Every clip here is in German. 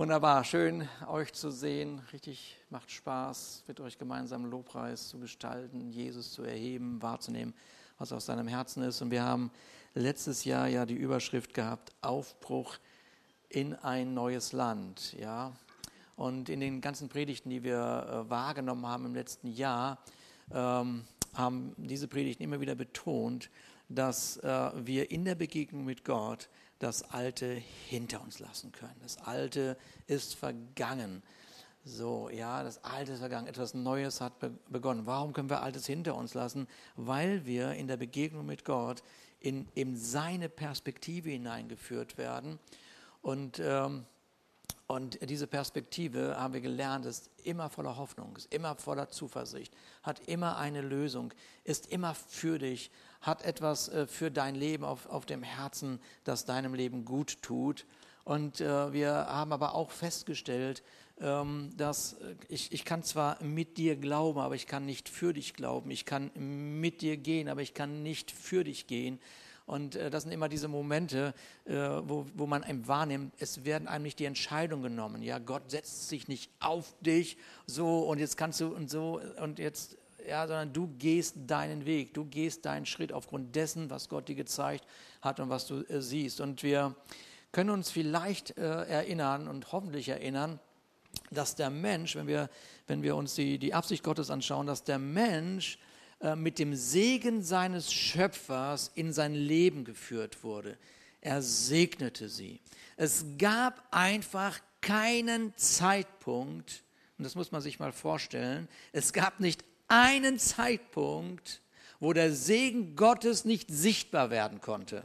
Wunderbar, schön euch zu sehen. Richtig macht Spaß, mit euch gemeinsam Lobpreis zu gestalten, Jesus zu erheben, wahrzunehmen, was aus seinem Herzen ist. Und wir haben letztes Jahr ja die Überschrift gehabt: Aufbruch in ein neues Land. Ja, und in den ganzen Predigten, die wir äh, wahrgenommen haben im letzten Jahr, ähm, haben diese Predigten immer wieder betont, dass äh, wir in der Begegnung mit Gott das Alte hinter uns lassen können. Das Alte ist vergangen. So, ja, das Alte ist vergangen, etwas Neues hat begonnen. Warum können wir Altes hinter uns lassen? Weil wir in der Begegnung mit Gott in, in seine Perspektive hineingeführt werden. Und, ähm, und diese Perspektive, haben wir gelernt, ist immer voller Hoffnung, ist immer voller Zuversicht, hat immer eine Lösung, ist immer für dich, hat etwas äh, für dein Leben auf, auf dem Herzen, das deinem Leben gut tut. Und äh, wir haben aber auch festgestellt, ähm, dass äh, ich, ich kann zwar mit dir glauben, aber ich kann nicht für dich glauben. Ich kann mit dir gehen, aber ich kann nicht für dich gehen. Und äh, das sind immer diese Momente, äh, wo, wo man einem wahrnimmt, es werden einem nicht die Entscheidungen genommen. Ja, Gott setzt sich nicht auf dich so und jetzt kannst du und so und jetzt ja, sondern du gehst deinen Weg, du gehst deinen Schritt aufgrund dessen, was Gott dir gezeigt hat und was du äh, siehst. Und wir können uns vielleicht äh, erinnern und hoffentlich erinnern, dass der Mensch, wenn wir, wenn wir uns die, die Absicht Gottes anschauen, dass der Mensch mit dem Segen seines Schöpfers in sein Leben geführt wurde. Er segnete sie. Es gab einfach keinen Zeitpunkt, und das muss man sich mal vorstellen, es gab nicht einen Zeitpunkt, wo der Segen Gottes nicht sichtbar werden konnte.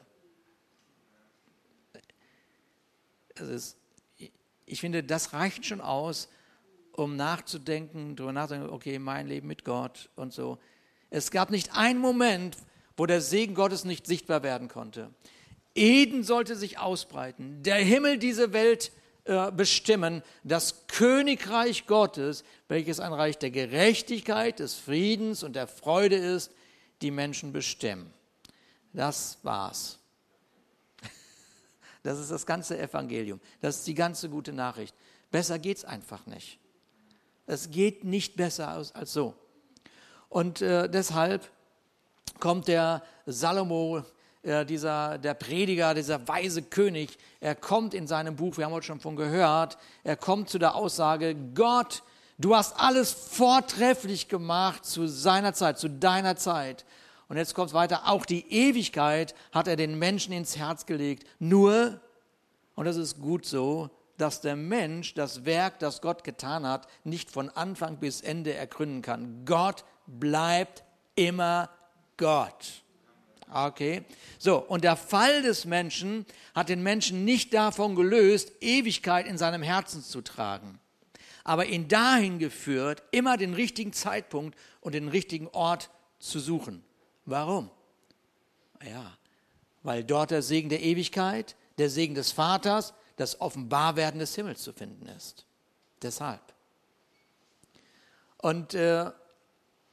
Ist, ich finde, das reicht schon aus, um nachzudenken, darüber nachzudenken, okay, mein Leben mit Gott und so. Es gab nicht einen Moment, wo der Segen Gottes nicht sichtbar werden konnte. Eden sollte sich ausbreiten, der Himmel diese Welt äh, bestimmen, das Königreich Gottes, welches ein Reich der Gerechtigkeit, des Friedens und der Freude ist, die Menschen bestimmen. Das war's. Das ist das ganze Evangelium. Das ist die ganze gute Nachricht. Besser geht es einfach nicht. Es geht nicht besser als, als so. Und äh, deshalb kommt der Salomo äh, dieser, der Prediger, dieser weise König, er kommt in seinem Buch, wir haben heute schon von gehört, er kommt zu der Aussage, Gott, du hast alles vortrefflich gemacht zu seiner Zeit, zu deiner Zeit. Und jetzt kommt es weiter, auch die Ewigkeit hat er den Menschen ins Herz gelegt. Nur, und das ist gut so, dass der Mensch das Werk, das Gott getan hat, nicht von Anfang bis Ende ergründen kann. Gott bleibt immer Gott. Okay. So, und der Fall des Menschen hat den Menschen nicht davon gelöst, Ewigkeit in seinem Herzen zu tragen, aber ihn dahin geführt, immer den richtigen Zeitpunkt und den richtigen Ort zu suchen. Warum? Ja, weil dort der Segen der Ewigkeit, der Segen des Vaters, das Offenbarwerden des Himmels zu finden ist. Deshalb. Und äh,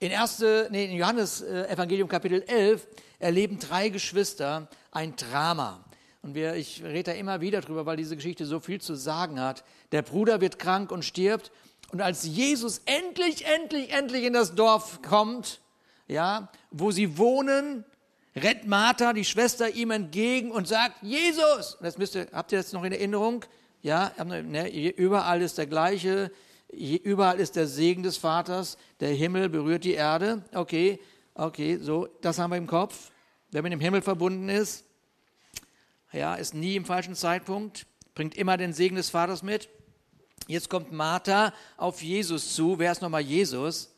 in, erste, nee, in Johannes äh, Evangelium Kapitel 11 erleben drei Geschwister ein Drama. Und wir, ich rede da immer wieder drüber, weil diese Geschichte so viel zu sagen hat. Der Bruder wird krank und stirbt. Und als Jesus endlich, endlich, endlich in das Dorf kommt, ja, wo sie wohnen, rennt Martha, die Schwester, ihm entgegen und sagt, Jesus! Und das müsst ihr, habt ihr das noch in Erinnerung? Ja, ne, überall ist der gleiche Überall ist der Segen des Vaters, der Himmel berührt die Erde. Okay, okay, so, das haben wir im Kopf. Wer mit dem Himmel verbunden ist, ja, ist nie im falschen Zeitpunkt, bringt immer den Segen des Vaters mit. Jetzt kommt Martha auf Jesus zu. Wer ist nochmal Jesus?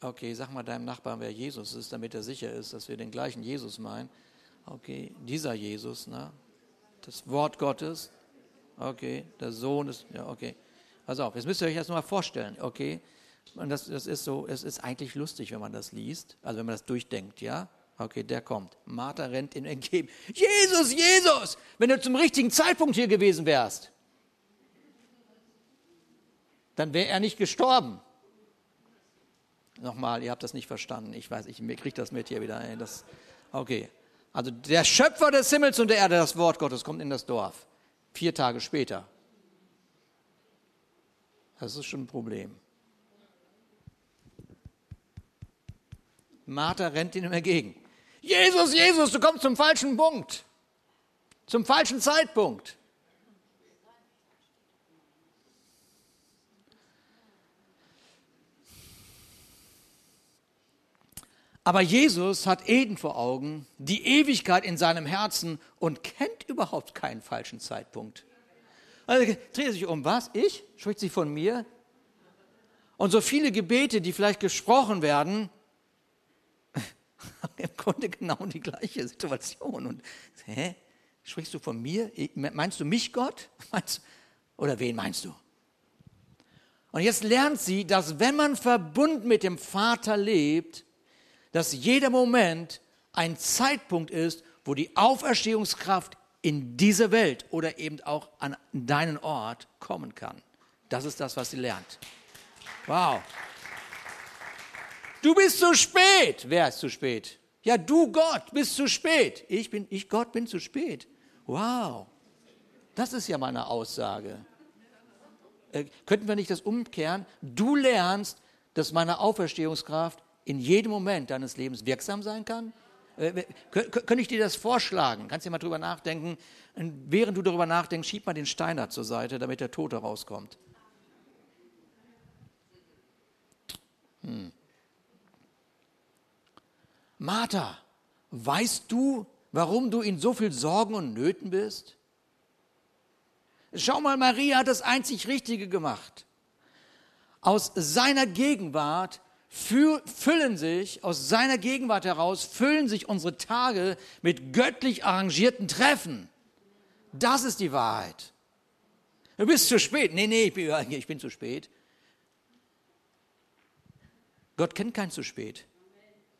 Okay, sag mal deinem Nachbarn, wer Jesus ist, damit er sicher ist, dass wir den gleichen Jesus meinen. Okay, dieser Jesus, ne? das Wort Gottes, Okay, der Sohn ist, ja, okay. Pass auf, jetzt müsst ihr euch das mal vorstellen, okay? Und das, das ist so, es ist eigentlich lustig, wenn man das liest, also wenn man das durchdenkt, ja? Okay, der kommt. Martha rennt ihm entgegen. Jesus, Jesus, wenn du zum richtigen Zeitpunkt hier gewesen wärst, dann wäre er nicht gestorben. Nochmal, ihr habt das nicht verstanden. Ich weiß, ich kriege das mit hier wieder. Das, okay, also der Schöpfer des Himmels und der Erde, das Wort Gottes, kommt in das Dorf. Vier Tage später. Das ist schon ein Problem. Martha rennt ihm entgegen. Jesus, Jesus, du kommst zum falschen Punkt. Zum falschen Zeitpunkt. Aber Jesus hat Eden vor Augen, die Ewigkeit in seinem Herzen und kennt überhaupt keinen falschen Zeitpunkt. Also dreht sich um, was? Ich? Spricht sie von mir? Und so viele Gebete, die vielleicht gesprochen werden, haben im Grunde genau die gleiche Situation. Und hä? Sprichst du von mir? Meinst du mich, Gott? Meinst, oder wen meinst du? Und jetzt lernt sie, dass wenn man verbunden mit dem Vater lebt, dass jeder Moment ein Zeitpunkt ist, wo die Auferstehungskraft in diese Welt oder eben auch an deinen Ort kommen kann. Das ist das, was sie lernt. Wow. Du bist zu spät. Wer ist zu spät? Ja, du Gott bist zu spät. Ich bin, ich Gott bin zu spät. Wow. Das ist ja meine Aussage. Äh, könnten wir nicht das umkehren? Du lernst, dass meine Auferstehungskraft in jedem Moment deines Lebens wirksam sein kann? Äh, könnte ich dir das vorschlagen? Kannst du mal drüber nachdenken? Und während du darüber nachdenkst, schieb mal den Steiner zur Seite, damit der Tote rauskommt. Hm. Martha, weißt du, warum du in so viel Sorgen und Nöten bist? Schau mal, Maria hat das einzig Richtige gemacht. Aus seiner Gegenwart füllen sich, aus seiner Gegenwart heraus, füllen sich unsere Tage mit göttlich arrangierten Treffen. Das ist die Wahrheit. Du bist zu spät. Nee, nee, ich bin, ich bin zu spät. Gott kennt kein zu spät.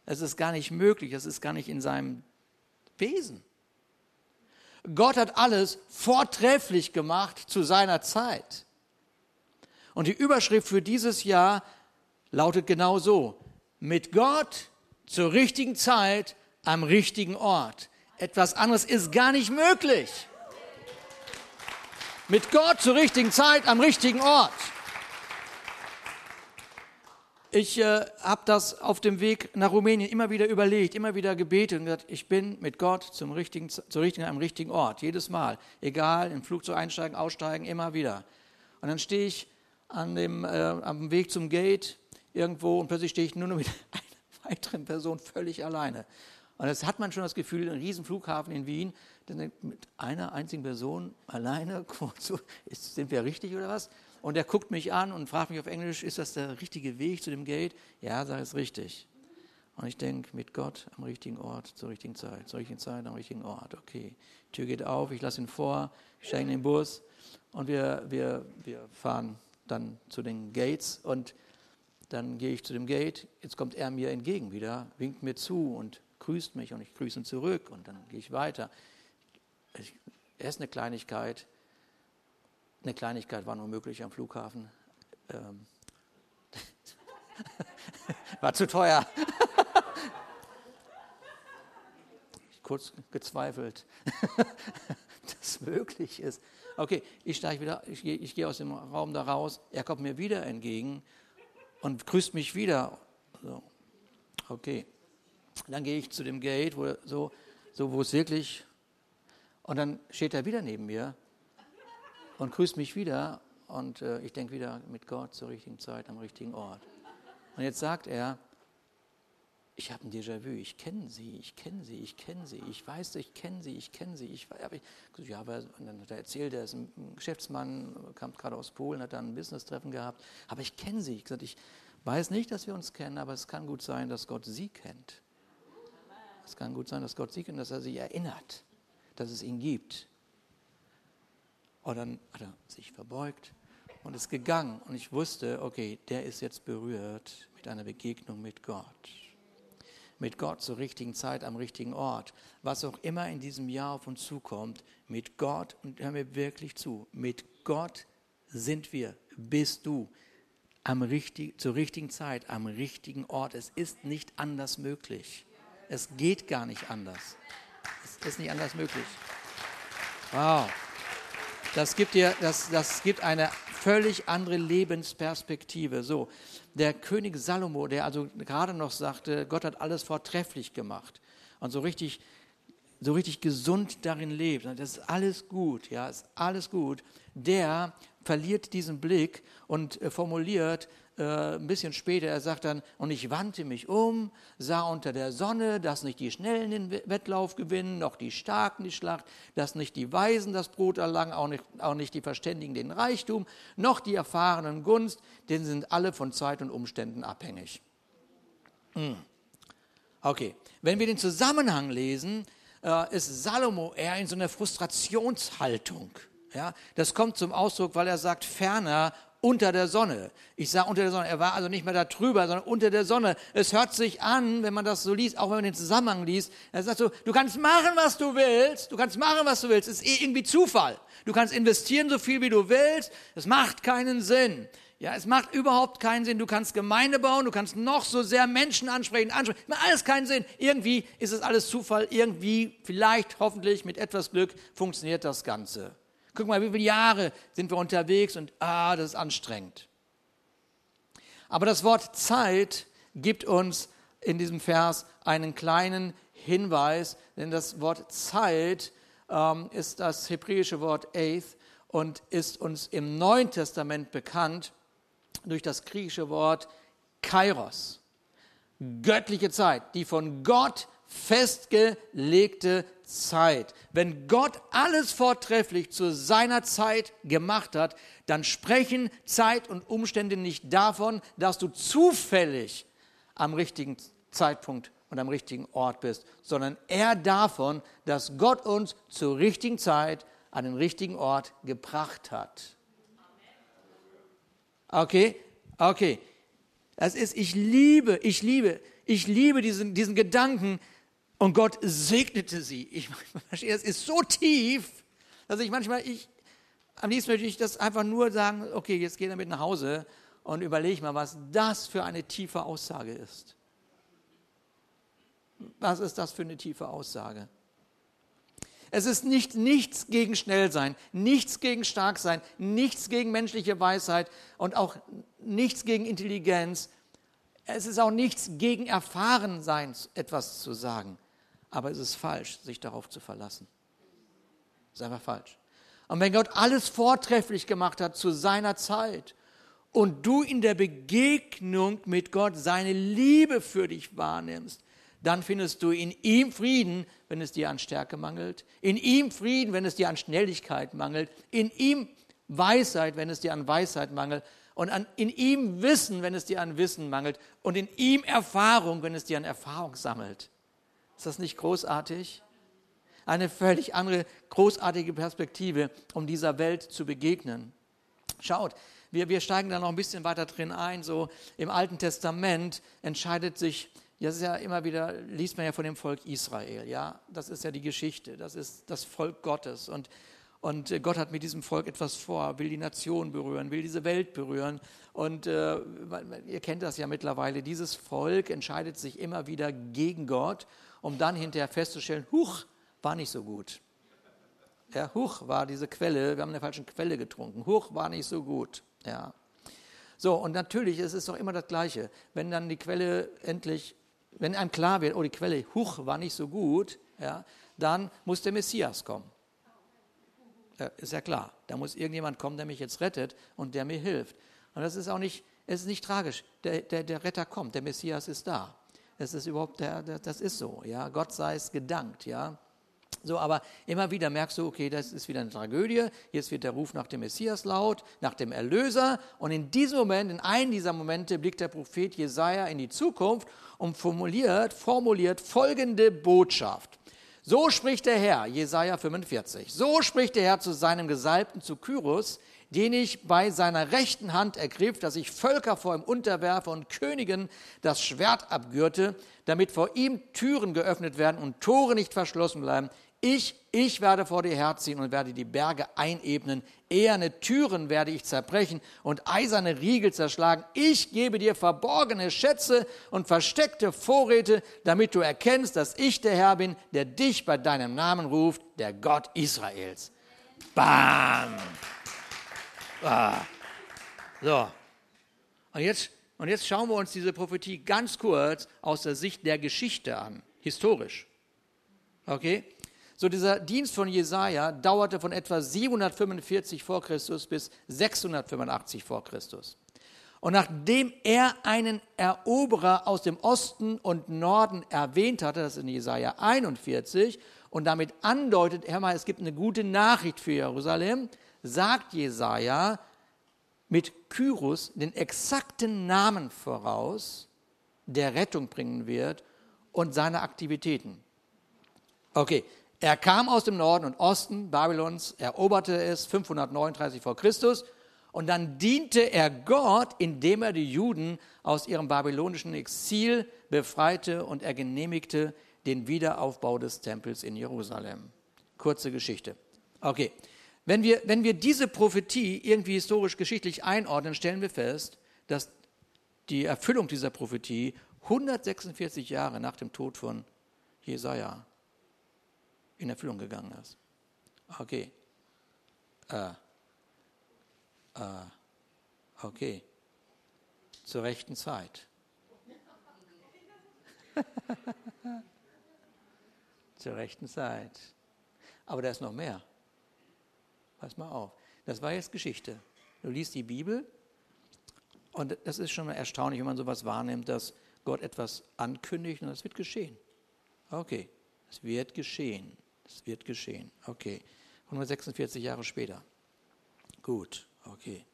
Es ist gar nicht möglich, es ist gar nicht in seinem Wesen. Gott hat alles vortrefflich gemacht zu seiner Zeit. Und die Überschrift für dieses Jahr lautet genau so. Mit Gott zur richtigen Zeit am richtigen Ort. Etwas anderes ist gar nicht möglich. Mit Gott zur richtigen Zeit am richtigen Ort. Ich äh, habe das auf dem Weg nach Rumänien immer wieder überlegt, immer wieder gebetet und gesagt, ich bin mit Gott zum richtigen, zur richtigen, am richtigen Ort, jedes Mal. Egal, im Flugzeug einsteigen, aussteigen, immer wieder. Und dann stehe ich an dem, äh, am Weg zum Gate irgendwo und plötzlich stehe ich nur noch mit einer weiteren Person völlig alleine. Und das hat man schon das Gefühl, ein Riesenflughafen in Wien, mit einer einzigen Person alleine, sind wir richtig oder was? Und er guckt mich an und fragt mich auf Englisch, ist das der richtige Weg zu dem Gate? Ja, sag es richtig. Und ich denke, mit Gott am richtigen Ort, zur richtigen Zeit, zur richtigen Zeit, am richtigen Ort. Okay, Tür geht auf, ich lasse ihn vor, ich steige in den Bus und wir, wir, wir fahren dann zu den Gates und dann gehe ich zu dem Gate, jetzt kommt er mir entgegen wieder, winkt mir zu und grüßt mich und ich grüße ihn zurück und dann gehe ich weiter. Er ist eine Kleinigkeit. Eine Kleinigkeit war nur möglich am Flughafen. Ähm war zu teuer. Kurz gezweifelt, dass möglich ist. Okay, ich steige wieder, ich ich gehe aus dem Raum da raus. Er kommt mir wieder entgegen und grüßt mich wieder. So. Okay. Dann gehe ich zu dem Gate, wo, so, so, wo es wirklich. Und dann steht er wieder neben mir und grüßt mich wieder. Und äh, ich denke wieder mit Gott zur richtigen Zeit am richtigen Ort. Und jetzt sagt er, ich habe ein Déjà-vu, ich kenne sie, ich kenne sie, ich kenne sie, ich weiß, ich kenne sie, ich kenne sie. Ich, aber ich, ja, aber, und dann hat er erzählt, er ist ein Geschäftsmann, kam gerade aus Polen, hat dann ein Business-Treffen gehabt, aber ich kenne sie. Ich gesagt, ich weiß nicht, dass wir uns kennen, aber es kann gut sein, dass Gott sie kennt. Es kann gut sein, dass Gott sie kennt, dass er sie erinnert, dass es ihn gibt. Und dann hat er sich verbeugt und ist gegangen. Und ich wusste, okay, der ist jetzt berührt mit einer Begegnung mit Gott mit Gott zur richtigen Zeit am richtigen Ort. Was auch immer in diesem Jahr auf uns zukommt, mit Gott, und hör mir wirklich zu, mit Gott sind wir, bist du am richtig, zur richtigen Zeit, am richtigen Ort. Es ist nicht anders möglich. Es geht gar nicht anders. Es ist nicht anders möglich. Wow. Das gibt dir, das, das gibt eine völlig andere Lebensperspektive. So, der König Salomo, der also gerade noch sagte, Gott hat alles vortrefflich gemacht und so richtig, so richtig gesund darin lebt, das ist alles gut, ja, ist alles gut, der verliert diesen Blick und äh, formuliert, äh, ein bisschen später, er sagt dann, und ich wandte mich um, sah unter der Sonne, dass nicht die Schnellen den Wettlauf gewinnen, noch die Starken die Schlacht, dass nicht die Weisen das Brot erlangen, auch nicht, auch nicht die Verständigen den Reichtum, noch die Erfahrenen Gunst, denn sind alle von Zeit und Umständen abhängig. Hm. Okay, wenn wir den Zusammenhang lesen, äh, ist Salomo eher in so einer Frustrationshaltung. Ja, das kommt zum Ausdruck, weil er sagt, ferner unter der Sonne. Ich sage unter der Sonne. Er war also nicht mehr da drüber, sondern unter der Sonne. Es hört sich an, wenn man das so liest, auch wenn man den Zusammenhang liest. Er sagt so, du kannst machen, was du willst. Du kannst machen, was du willst. Es ist eh irgendwie Zufall. Du kannst investieren so viel, wie du willst. Es macht keinen Sinn. Ja, es macht überhaupt keinen Sinn. Du kannst Gemeinde bauen, du kannst noch so sehr Menschen ansprechen, ansprechen. Macht alles keinen Sinn. Irgendwie ist es alles Zufall. Irgendwie, vielleicht, hoffentlich, mit etwas Glück funktioniert das Ganze. Guck mal, wie viele Jahre sind wir unterwegs und ah, das ist anstrengend. Aber das Wort Zeit gibt uns in diesem Vers einen kleinen Hinweis, denn das Wort Zeit ähm, ist das hebräische Wort Eith und ist uns im Neuen Testament bekannt durch das griechische Wort Kairos. Göttliche Zeit, die von Gott festgelegte Zeit. Wenn Gott alles vortrefflich zu seiner Zeit gemacht hat, dann sprechen Zeit und Umstände nicht davon, dass du zufällig am richtigen Zeitpunkt und am richtigen Ort bist, sondern eher davon, dass Gott uns zur richtigen Zeit an den richtigen Ort gebracht hat. Okay, okay. Das ist, ich liebe, ich liebe, ich liebe diesen, diesen Gedanken, und Gott segnete sie. Ich verstehe, es ist so tief, dass ich manchmal, ich, am liebsten möchte ich das einfach nur sagen, okay, jetzt geh damit nach Hause und überleg mal, was das für eine tiefe Aussage ist. Was ist das für eine tiefe Aussage? Es ist nicht nichts gegen Schnellsein, nichts gegen Starksein, nichts gegen menschliche Weisheit und auch nichts gegen Intelligenz. Es ist auch nichts gegen Erfahrensein, etwas zu sagen. Aber es ist falsch, sich darauf zu verlassen. Es ist einfach falsch. Und wenn Gott alles vortrefflich gemacht hat zu seiner Zeit und du in der Begegnung mit Gott seine Liebe für dich wahrnimmst, dann findest du in ihm Frieden, wenn es dir an Stärke mangelt, in ihm Frieden, wenn es dir an Schnelligkeit mangelt, in ihm Weisheit, wenn es dir an Weisheit mangelt und an, in ihm Wissen, wenn es dir an Wissen mangelt und in ihm Erfahrung, wenn es dir an Erfahrung sammelt. Ist das nicht großartig? Eine völlig andere, großartige Perspektive, um dieser Welt zu begegnen. Schaut, wir, wir steigen da noch ein bisschen weiter drin ein. So im Alten Testament entscheidet sich, das ist ja immer wieder, liest man ja von dem Volk Israel, ja. Das ist ja die Geschichte, das ist das Volk Gottes. Und, und Gott hat mit diesem Volk etwas vor, will die Nation berühren, will diese Welt berühren. Und äh, ihr kennt das ja mittlerweile, dieses Volk entscheidet sich immer wieder gegen Gott um dann hinterher festzustellen, huch, war nicht so gut. Ja, huch, war diese Quelle, wir haben eine falsche Quelle getrunken. Huch, war nicht so gut. Ja. So, und natürlich, es ist doch immer das Gleiche. Wenn dann die Quelle endlich, wenn einem klar wird, oh, die Quelle, huch, war nicht so gut, ja, dann muss der Messias kommen. Ja, ist ja klar. Da muss irgendjemand kommen, der mich jetzt rettet und der mir hilft. Und das ist auch nicht, es ist nicht tragisch. Der, der, der Retter kommt, der Messias ist da. Das ist überhaupt, der, der, das ist so, ja. Gott sei es gedankt, ja. So, aber immer wieder merkst du, okay, das ist wieder eine Tragödie. Jetzt wird der Ruf nach dem Messias laut, nach dem Erlöser. Und in diesem Moment, in einem dieser Momente, blickt der Prophet Jesaja in die Zukunft und formuliert, formuliert folgende Botschaft. So spricht der Herr, Jesaja 45. So spricht der Herr zu seinem Gesalbten, zu Kyros, den ich bei seiner rechten Hand ergriff, dass ich Völker vor ihm unterwerfe und Königen das Schwert abgürte, damit vor ihm Türen geöffnet werden und Tore nicht verschlossen bleiben. Ich, ich werde vor dir herziehen und werde die Berge einebnen. Eherne Türen werde ich zerbrechen und eiserne Riegel zerschlagen. Ich gebe dir verborgene Schätze und versteckte Vorräte, damit du erkennst, dass ich der Herr bin, der dich bei deinem Namen ruft, der Gott Israels. Bam! Ah. So. Und jetzt, und jetzt schauen wir uns diese Prophetie ganz kurz aus der Sicht der Geschichte an, historisch. Okay? So, dieser Dienst von Jesaja dauerte von etwa 745 vor Christus bis 685 vor Christus. Und nachdem er einen Eroberer aus dem Osten und Norden erwähnt hatte, das ist in Jesaja 41, und damit andeutet, Herr mal, es gibt eine gute Nachricht für Jerusalem, sagt Jesaja mit Kyrus den exakten Namen voraus, der Rettung bringen wird und seine Aktivitäten. Okay, er kam aus dem Norden und Osten Babylons, eroberte es 539 vor Christus und dann diente er Gott, indem er die Juden aus ihrem babylonischen Exil befreite und er genehmigte den Wiederaufbau des Tempels in Jerusalem. Kurze Geschichte. Okay, wenn wir, wenn wir diese Prophetie irgendwie historisch-geschichtlich einordnen, stellen wir fest, dass die Erfüllung dieser Prophetie 146 Jahre nach dem Tod von Jesaja in Erfüllung gegangen ist. Okay. Äh. Äh. Okay. Zur rechten Zeit. Zur rechten Zeit. Aber da ist noch mehr. Pass mal auf. Das war jetzt Geschichte. Du liest die Bibel und das ist schon erstaunlich, wenn man sowas wahrnimmt, dass Gott etwas ankündigt und das wird geschehen. Okay, es wird geschehen. Es wird geschehen. Okay. 146 Jahre später. Gut, okay.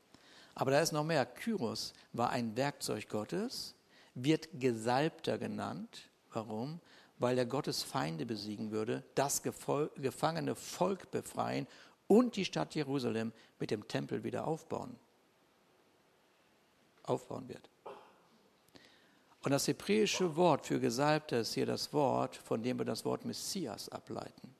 Aber da ist noch mehr. Kyros war ein Werkzeug Gottes, wird Gesalbter genannt. Warum? Weil er Gottes Feinde besiegen würde, das gefangene Volk befreien und die Stadt Jerusalem mit dem Tempel wieder aufbauen. Aufbauen wird. Und das hebräische Wort für Gesalbter ist hier das Wort, von dem wir das Wort Messias ableiten.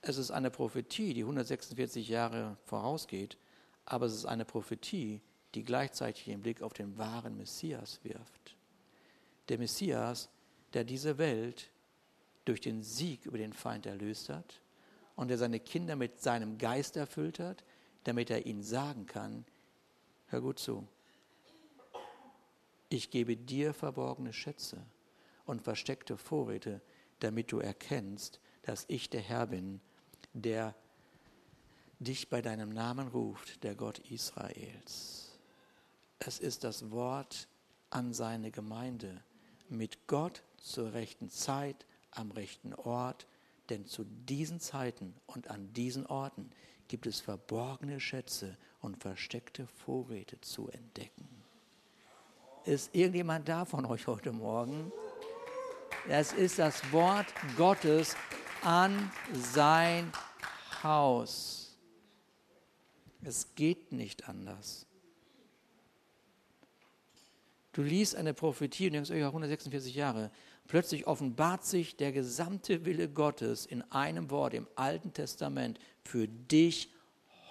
Es ist eine Prophetie, die 146 Jahre vorausgeht, aber es ist eine Prophetie, die gleichzeitig den Blick auf den wahren Messias wirft. Der Messias, der diese Welt durch den Sieg über den Feind erlöst hat und der seine Kinder mit seinem Geist erfüllt hat, damit er ihnen sagen kann, hör gut zu, ich gebe dir verborgene Schätze und versteckte Vorräte, damit du erkennst, dass ich der Herr bin, der dich bei deinem Namen ruft, der Gott Israels. Es ist das Wort an seine Gemeinde, mit Gott zur rechten Zeit, am rechten Ort, denn zu diesen Zeiten und an diesen Orten gibt es verborgene Schätze und versteckte Vorräte zu entdecken. Ist irgendjemand da von euch heute Morgen? Es ist das Wort Gottes an sein Haus. Es geht nicht anders. Du liest eine Prophetie und denkst, oh ja, 146 Jahre. Plötzlich offenbart sich der gesamte Wille Gottes in einem Wort im Alten Testament für dich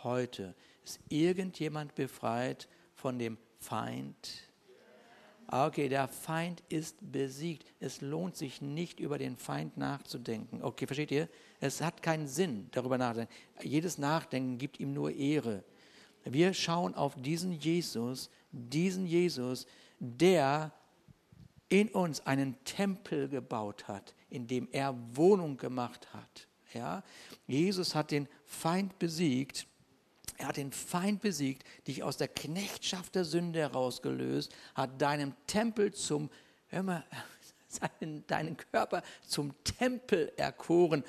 heute. Ist irgendjemand befreit von dem Feind? Ah, okay, der Feind ist besiegt. Es lohnt sich nicht, über den Feind nachzudenken. Okay, versteht ihr? Es hat keinen Sinn, darüber nachzudenken. Jedes Nachdenken gibt ihm nur Ehre. Wir schauen auf diesen Jesus, diesen Jesus, der in uns einen Tempel gebaut hat, in dem er Wohnung gemacht hat. Ja? Jesus hat den Feind besiegt er hat den Feind besiegt, dich aus der Knechtschaft der Sünde herausgelöst, hat deinen Tempel zum, hör mal, seinen, deinen Körper zum Tempel erkoren,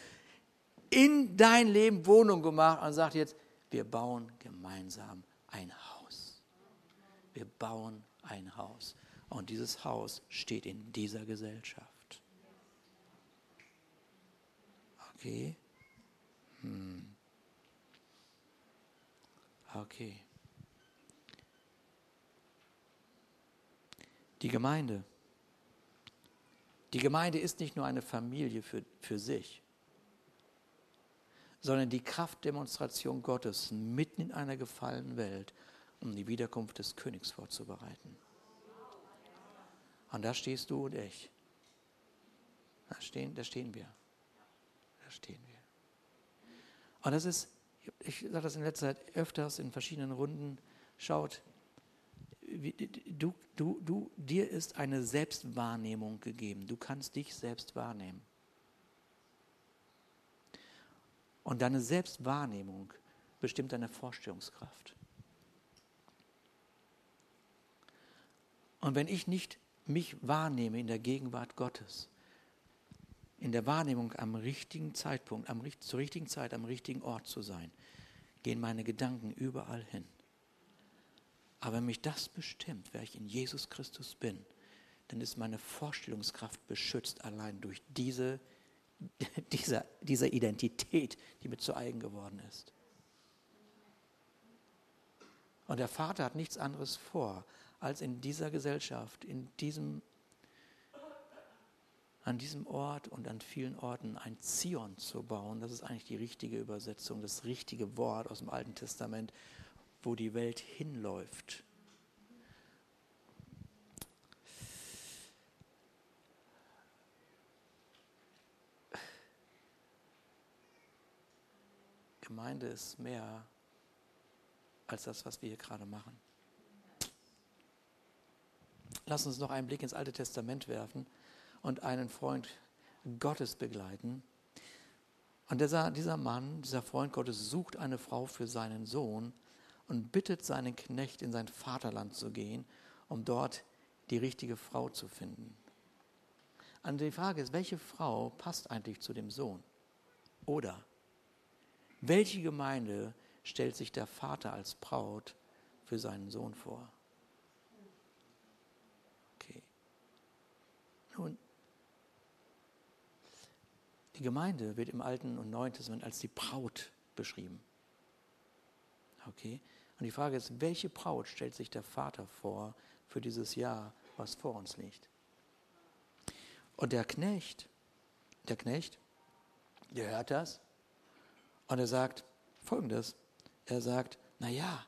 in dein Leben Wohnung gemacht und sagt jetzt, wir bauen gemeinsam ein Haus. Wir bauen ein Haus. Und dieses Haus steht in dieser Gesellschaft. Okay? Hm. Okay. Die Gemeinde. Die Gemeinde ist nicht nur eine Familie für, für sich, sondern die Kraftdemonstration Gottes mitten in einer gefallenen Welt, um die Wiederkunft des Königs vorzubereiten. Und da stehst du und ich. Da stehen, da stehen wir. Da stehen wir. Und das ist ich sage das in letzter Zeit öfters in verschiedenen Runden, schaut, du, du, du, dir ist eine Selbstwahrnehmung gegeben. Du kannst dich selbst wahrnehmen. Und deine Selbstwahrnehmung bestimmt deine Vorstellungskraft. Und wenn ich nicht mich wahrnehme in der Gegenwart Gottes, in der Wahrnehmung am richtigen Zeitpunkt, am, zur richtigen Zeit, am richtigen Ort zu sein, gehen meine Gedanken überall hin. Aber wenn mich das bestimmt, wer ich in Jesus Christus bin, dann ist meine Vorstellungskraft beschützt allein durch diese, dieser, dieser Identität, die mir zu eigen geworden ist. Und der Vater hat nichts anderes vor, als in dieser Gesellschaft, in diesem an diesem Ort und an vielen Orten ein Zion zu bauen. Das ist eigentlich die richtige Übersetzung, das richtige Wort aus dem Alten Testament, wo die Welt hinläuft. Gemeinde ist mehr als das, was wir hier gerade machen. Lass uns noch einen Blick ins Alte Testament werfen und einen Freund Gottes begleiten. Und dieser, dieser Mann, dieser Freund Gottes, sucht eine Frau für seinen Sohn und bittet seinen Knecht, in sein Vaterland zu gehen, um dort die richtige Frau zu finden. Und die Frage ist, welche Frau passt eigentlich zu dem Sohn? Oder welche Gemeinde stellt sich der Vater als Braut für seinen Sohn vor? Okay. Nun, die Gemeinde wird im Alten und Neuen Testament als die Braut beschrieben. Okay? Und die Frage ist, welche Braut stellt sich der Vater vor für dieses Jahr, was vor uns liegt? Und der Knecht, der Knecht, der hört das und er sagt folgendes. Er sagt, naja,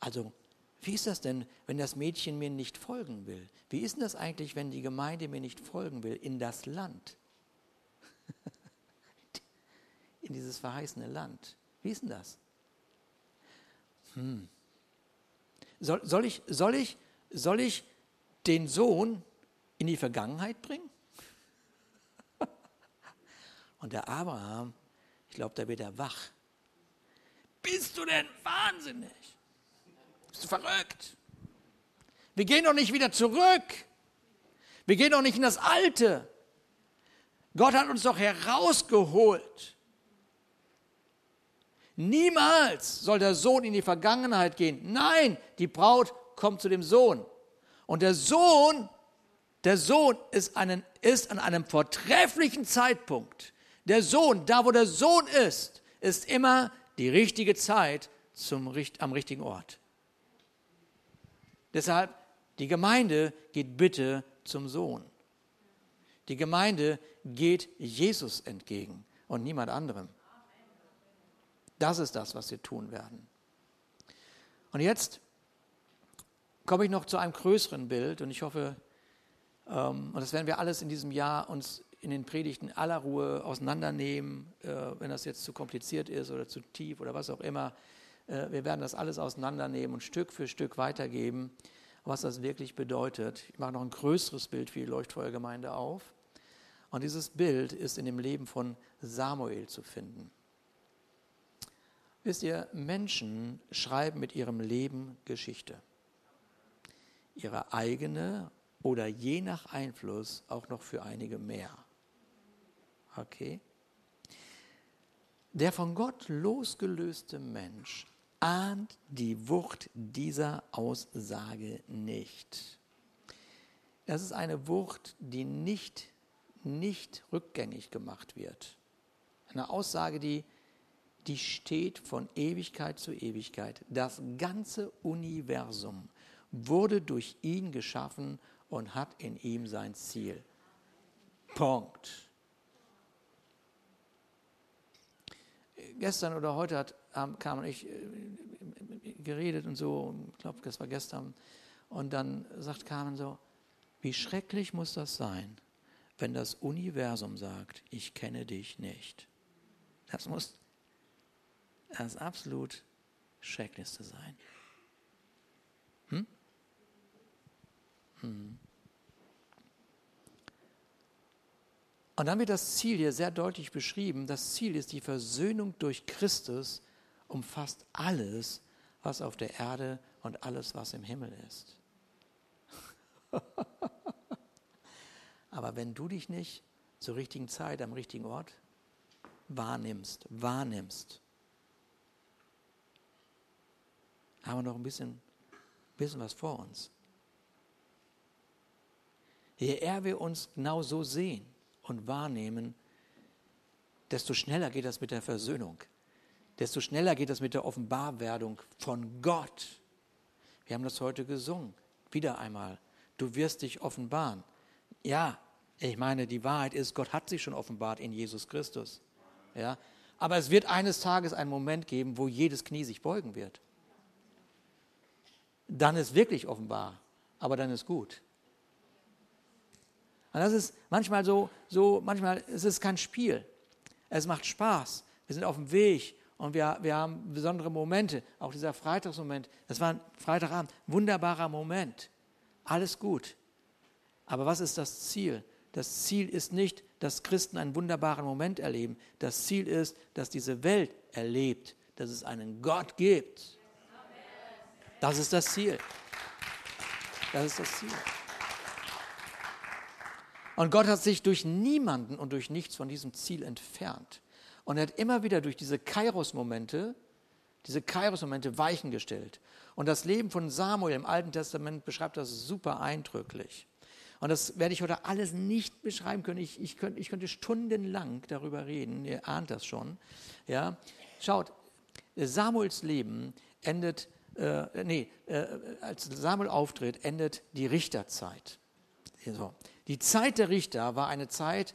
also wie ist das denn, wenn das Mädchen mir nicht folgen will? Wie ist denn das eigentlich, wenn die Gemeinde mir nicht folgen will in das Land? In dieses verheißene Land. Wie ist denn das? Hm. Soll, soll, ich, soll, ich, soll ich den Sohn in die Vergangenheit bringen? Und der Abraham, ich glaube, da wird er wach. Bist du denn wahnsinnig? Bist du verrückt? Wir gehen doch nicht wieder zurück. Wir gehen doch nicht in das Alte. Gott hat uns doch herausgeholt. Niemals soll der Sohn in die Vergangenheit gehen. Nein, die Braut kommt zu dem Sohn. Und der Sohn, der Sohn ist, einen, ist an einem vortrefflichen Zeitpunkt. Der Sohn, da wo der Sohn ist, ist immer die richtige Zeit zum, am richtigen Ort. Deshalb, die Gemeinde geht bitte zum Sohn. Die Gemeinde geht Jesus entgegen und niemand anderem. Das ist das, was wir tun werden. Und jetzt komme ich noch zu einem größeren Bild und ich hoffe, ähm, und das werden wir alles in diesem Jahr uns in den Predigten aller Ruhe auseinandernehmen, äh, wenn das jetzt zu kompliziert ist oder zu tief oder was auch immer. Äh, wir werden das alles auseinandernehmen und Stück für Stück weitergeben, was das wirklich bedeutet. Ich mache noch ein größeres Bild für die Leuchtfeuergemeinde auf. Und dieses Bild ist in dem Leben von Samuel zu finden. Wisst ihr, Menschen schreiben mit ihrem Leben Geschichte. Ihre eigene oder je nach Einfluss auch noch für einige mehr. Okay? Der von Gott losgelöste Mensch ahnt die Wucht dieser Aussage nicht. Das ist eine Wucht, die nicht, nicht rückgängig gemacht wird. Eine Aussage, die die steht von Ewigkeit zu Ewigkeit. Das ganze Universum wurde durch ihn geschaffen und hat in ihm sein Ziel. Punkt. Gestern oder heute hat, kam ich äh, geredet und so, ich glaube, das war gestern, und dann sagt Carmen so, wie schrecklich muss das sein, wenn das Universum sagt, ich kenne dich nicht. Das muss, das absolut Schrecklichste sein. Hm? Hm. Und dann wird das Ziel hier sehr deutlich beschrieben. Das Ziel ist die Versöhnung durch Christus, umfasst alles, was auf der Erde und alles, was im Himmel ist. Aber wenn du dich nicht zur richtigen Zeit am richtigen Ort wahrnimmst, wahrnimmst, haben wir noch ein bisschen, bisschen was vor uns. Je eher wir uns genau so sehen und wahrnehmen, desto schneller geht das mit der Versöhnung. Desto schneller geht das mit der Offenbarwerdung von Gott. Wir haben das heute gesungen. Wieder einmal. Du wirst dich offenbaren. Ja, ich meine, die Wahrheit ist, Gott hat sich schon offenbart in Jesus Christus. Ja, aber es wird eines Tages einen Moment geben, wo jedes Knie sich beugen wird dann ist wirklich offenbar, aber dann ist gut. Und das ist manchmal so, so manchmal ist es kein Spiel. Es macht Spaß. Wir sind auf dem Weg und wir, wir haben besondere Momente. Auch dieser Freitagsmoment, das war ein Freitagabend, wunderbarer Moment. Alles gut. Aber was ist das Ziel? Das Ziel ist nicht, dass Christen einen wunderbaren Moment erleben. Das Ziel ist, dass diese Welt erlebt, dass es einen Gott gibt das ist das Ziel. Das ist das Ziel. Und Gott hat sich durch niemanden und durch nichts von diesem Ziel entfernt. Und er hat immer wieder durch diese Kairos-Momente, diese Kairos-Momente Weichen gestellt. Und das Leben von Samuel im Alten Testament beschreibt das super eindrücklich. Und das werde ich heute alles nicht beschreiben können. Ich, ich, könnte, ich könnte stundenlang darüber reden. Ihr ahnt das schon. Ja? Schaut, Samuels Leben endet äh, nee, äh, als Samuel auftritt, endet die Richterzeit. So. Die Zeit der Richter war eine Zeit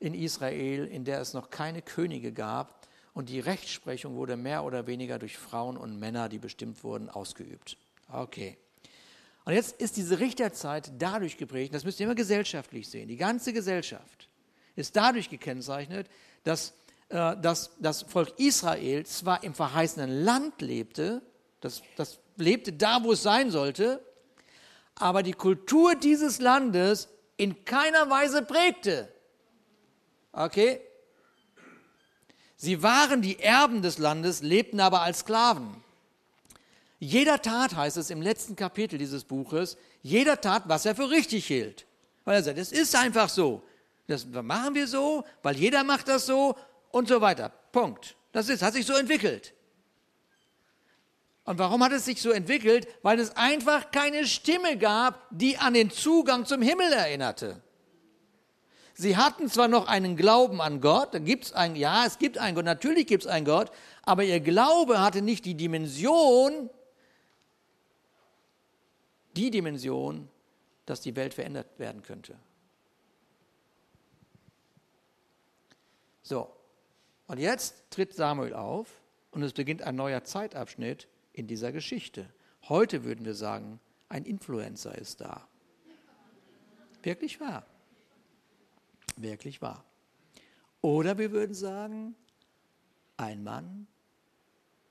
in Israel, in der es noch keine Könige gab und die Rechtsprechung wurde mehr oder weniger durch Frauen und Männer, die bestimmt wurden, ausgeübt. Okay. Und jetzt ist diese Richterzeit dadurch geprägt, das müsst ihr immer gesellschaftlich sehen, die ganze Gesellschaft ist dadurch gekennzeichnet, dass äh, dass das Volk Israel zwar im verheißenen Land lebte, das, das lebte da, wo es sein sollte, aber die Kultur dieses Landes in keiner Weise prägte. Okay? Sie waren die Erben des Landes, lebten aber als Sklaven. Jeder tat, heißt es im letzten Kapitel dieses Buches, jeder tat, was er für richtig hielt. Weil er sagt, es ist einfach so. Das machen wir so, weil jeder macht das so und so weiter. Punkt. Das ist, hat sich so entwickelt. Und warum hat es sich so entwickelt? Weil es einfach keine Stimme gab, die an den Zugang zum Himmel erinnerte. Sie hatten zwar noch einen Glauben an Gott, da gibt's ein, ja, es gibt einen Gott, natürlich gibt es einen Gott, aber ihr Glaube hatte nicht die Dimension, die Dimension, dass die Welt verändert werden könnte. So, und jetzt tritt Samuel auf und es beginnt ein neuer Zeitabschnitt in dieser Geschichte. Heute würden wir sagen, ein Influencer ist da. Wirklich wahr. Wirklich wahr. Oder wir würden sagen, ein Mann,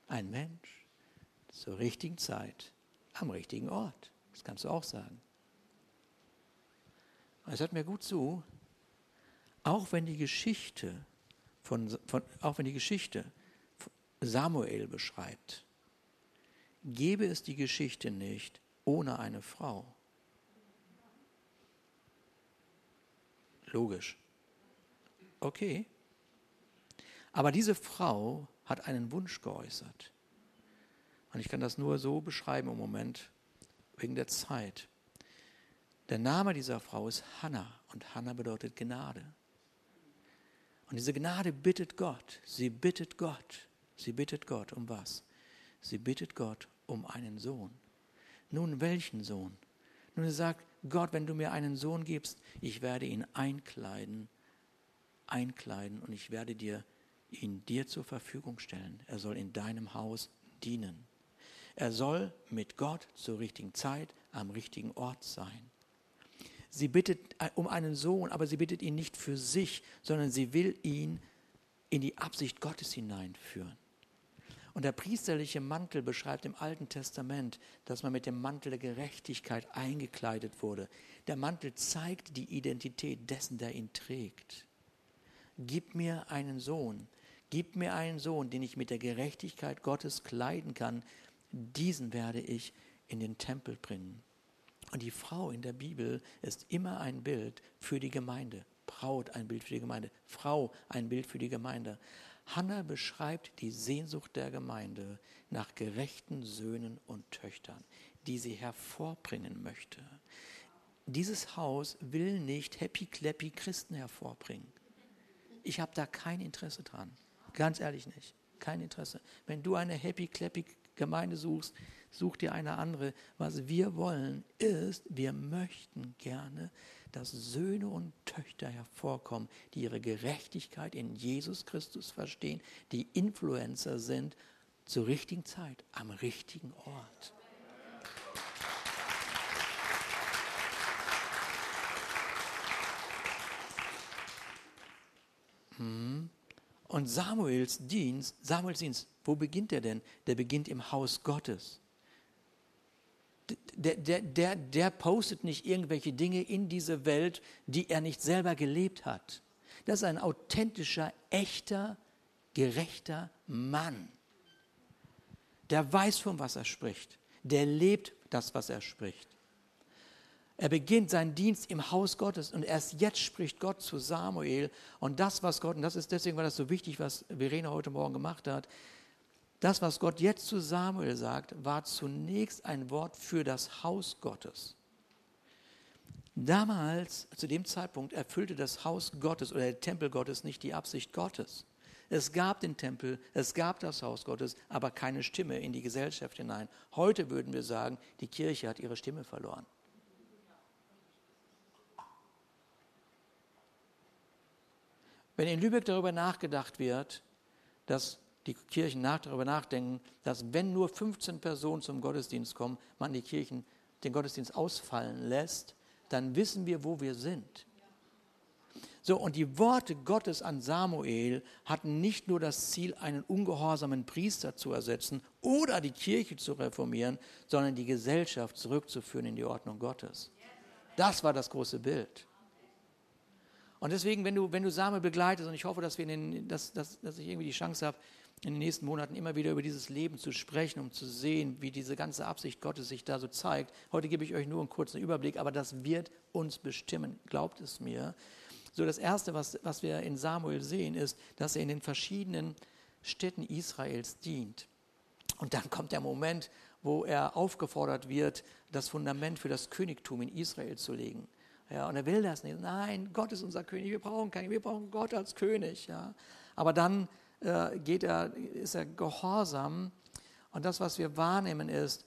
ein Mensch zur richtigen Zeit, am richtigen Ort. Das kannst du auch sagen. Es hört mir gut zu, auch wenn die Geschichte von, von, auch wenn die Geschichte Samuel beschreibt, gäbe es die Geschichte nicht ohne eine Frau. Logisch. Okay. Aber diese Frau hat einen Wunsch geäußert. Und ich kann das nur so beschreiben im Moment, wegen der Zeit. Der Name dieser Frau ist Hannah und Hannah bedeutet Gnade. Und diese Gnade bittet Gott, sie bittet Gott, sie bittet Gott um was? Sie bittet Gott um einen Sohn. Nun, welchen Sohn? Nun, er sagt, Gott, wenn du mir einen Sohn gibst, ich werde ihn einkleiden, einkleiden und ich werde dir ihn dir zur Verfügung stellen. Er soll in deinem Haus dienen. Er soll mit Gott zur richtigen Zeit am richtigen Ort sein. Sie bittet äh, um einen Sohn, aber sie bittet ihn nicht für sich, sondern sie will ihn in die Absicht Gottes hineinführen. Und der priesterliche Mantel beschreibt im Alten Testament, dass man mit dem Mantel der Gerechtigkeit eingekleidet wurde. Der Mantel zeigt die Identität dessen, der ihn trägt. Gib mir einen Sohn, gib mir einen Sohn, den ich mit der Gerechtigkeit Gottes kleiden kann. Diesen werde ich in den Tempel bringen. Und die Frau in der Bibel ist immer ein Bild für die Gemeinde. Braut ein Bild für die Gemeinde. Frau ein Bild für die Gemeinde. Hannah beschreibt die Sehnsucht der Gemeinde nach gerechten Söhnen und Töchtern, die sie hervorbringen möchte. Dieses Haus will nicht happy-clappy Christen hervorbringen. Ich habe da kein Interesse dran. Ganz ehrlich nicht. Kein Interesse. Wenn du eine happy-clappy Gemeinde suchst, such dir eine andere. Was wir wollen ist, wir möchten gerne, dass Söhne und Töchter hervorkommen, die ihre Gerechtigkeit in Jesus Christus verstehen, die Influencer sind zur richtigen Zeit, am richtigen Ort. Hm. Und Samuels Dienst, Samuels Dienst, wo beginnt er denn? Der beginnt im Haus Gottes der, der, der, der postet nicht irgendwelche Dinge in diese Welt, die er nicht selber gelebt hat. Das ist ein authentischer, echter, gerechter Mann. Der weiß, von was er spricht. Der lebt das, was er spricht. Er beginnt seinen Dienst im Haus Gottes und erst jetzt spricht Gott zu Samuel. Und das, was Gott, und das ist deswegen war das so wichtig, was Verena heute Morgen gemacht hat, das, was Gott jetzt zu Samuel sagt, war zunächst ein Wort für das Haus Gottes. Damals, zu dem Zeitpunkt, erfüllte das Haus Gottes oder der Tempel Gottes nicht die Absicht Gottes. Es gab den Tempel, es gab das Haus Gottes, aber keine Stimme in die Gesellschaft hinein. Heute würden wir sagen, die Kirche hat ihre Stimme verloren. Wenn in Lübeck darüber nachgedacht wird, dass die Kirchen nach, darüber nachdenken, dass wenn nur 15 Personen zum Gottesdienst kommen, man die Kirchen den Gottesdienst ausfallen lässt, dann wissen wir, wo wir sind. So, und die Worte Gottes an Samuel hatten nicht nur das Ziel, einen ungehorsamen Priester zu ersetzen oder die Kirche zu reformieren, sondern die Gesellschaft zurückzuführen in die Ordnung Gottes. Das war das große Bild. Und deswegen, wenn du, wenn du Samuel begleitest, und ich hoffe, dass, wir den, dass, dass, dass ich irgendwie die Chance habe, in den nächsten Monaten immer wieder über dieses Leben zu sprechen, um zu sehen, wie diese ganze Absicht Gottes sich da so zeigt. Heute gebe ich euch nur einen kurzen Überblick, aber das wird uns bestimmen, glaubt es mir. So das Erste, was, was wir in Samuel sehen, ist, dass er in den verschiedenen Städten Israels dient. Und dann kommt der Moment, wo er aufgefordert wird, das Fundament für das Königtum in Israel zu legen. Ja, und er will das nicht. Nein, Gott ist unser König. Wir brauchen keinen. Wir brauchen Gott als König. Ja. Aber dann geht er, ist er gehorsam. Und das, was wir wahrnehmen, ist,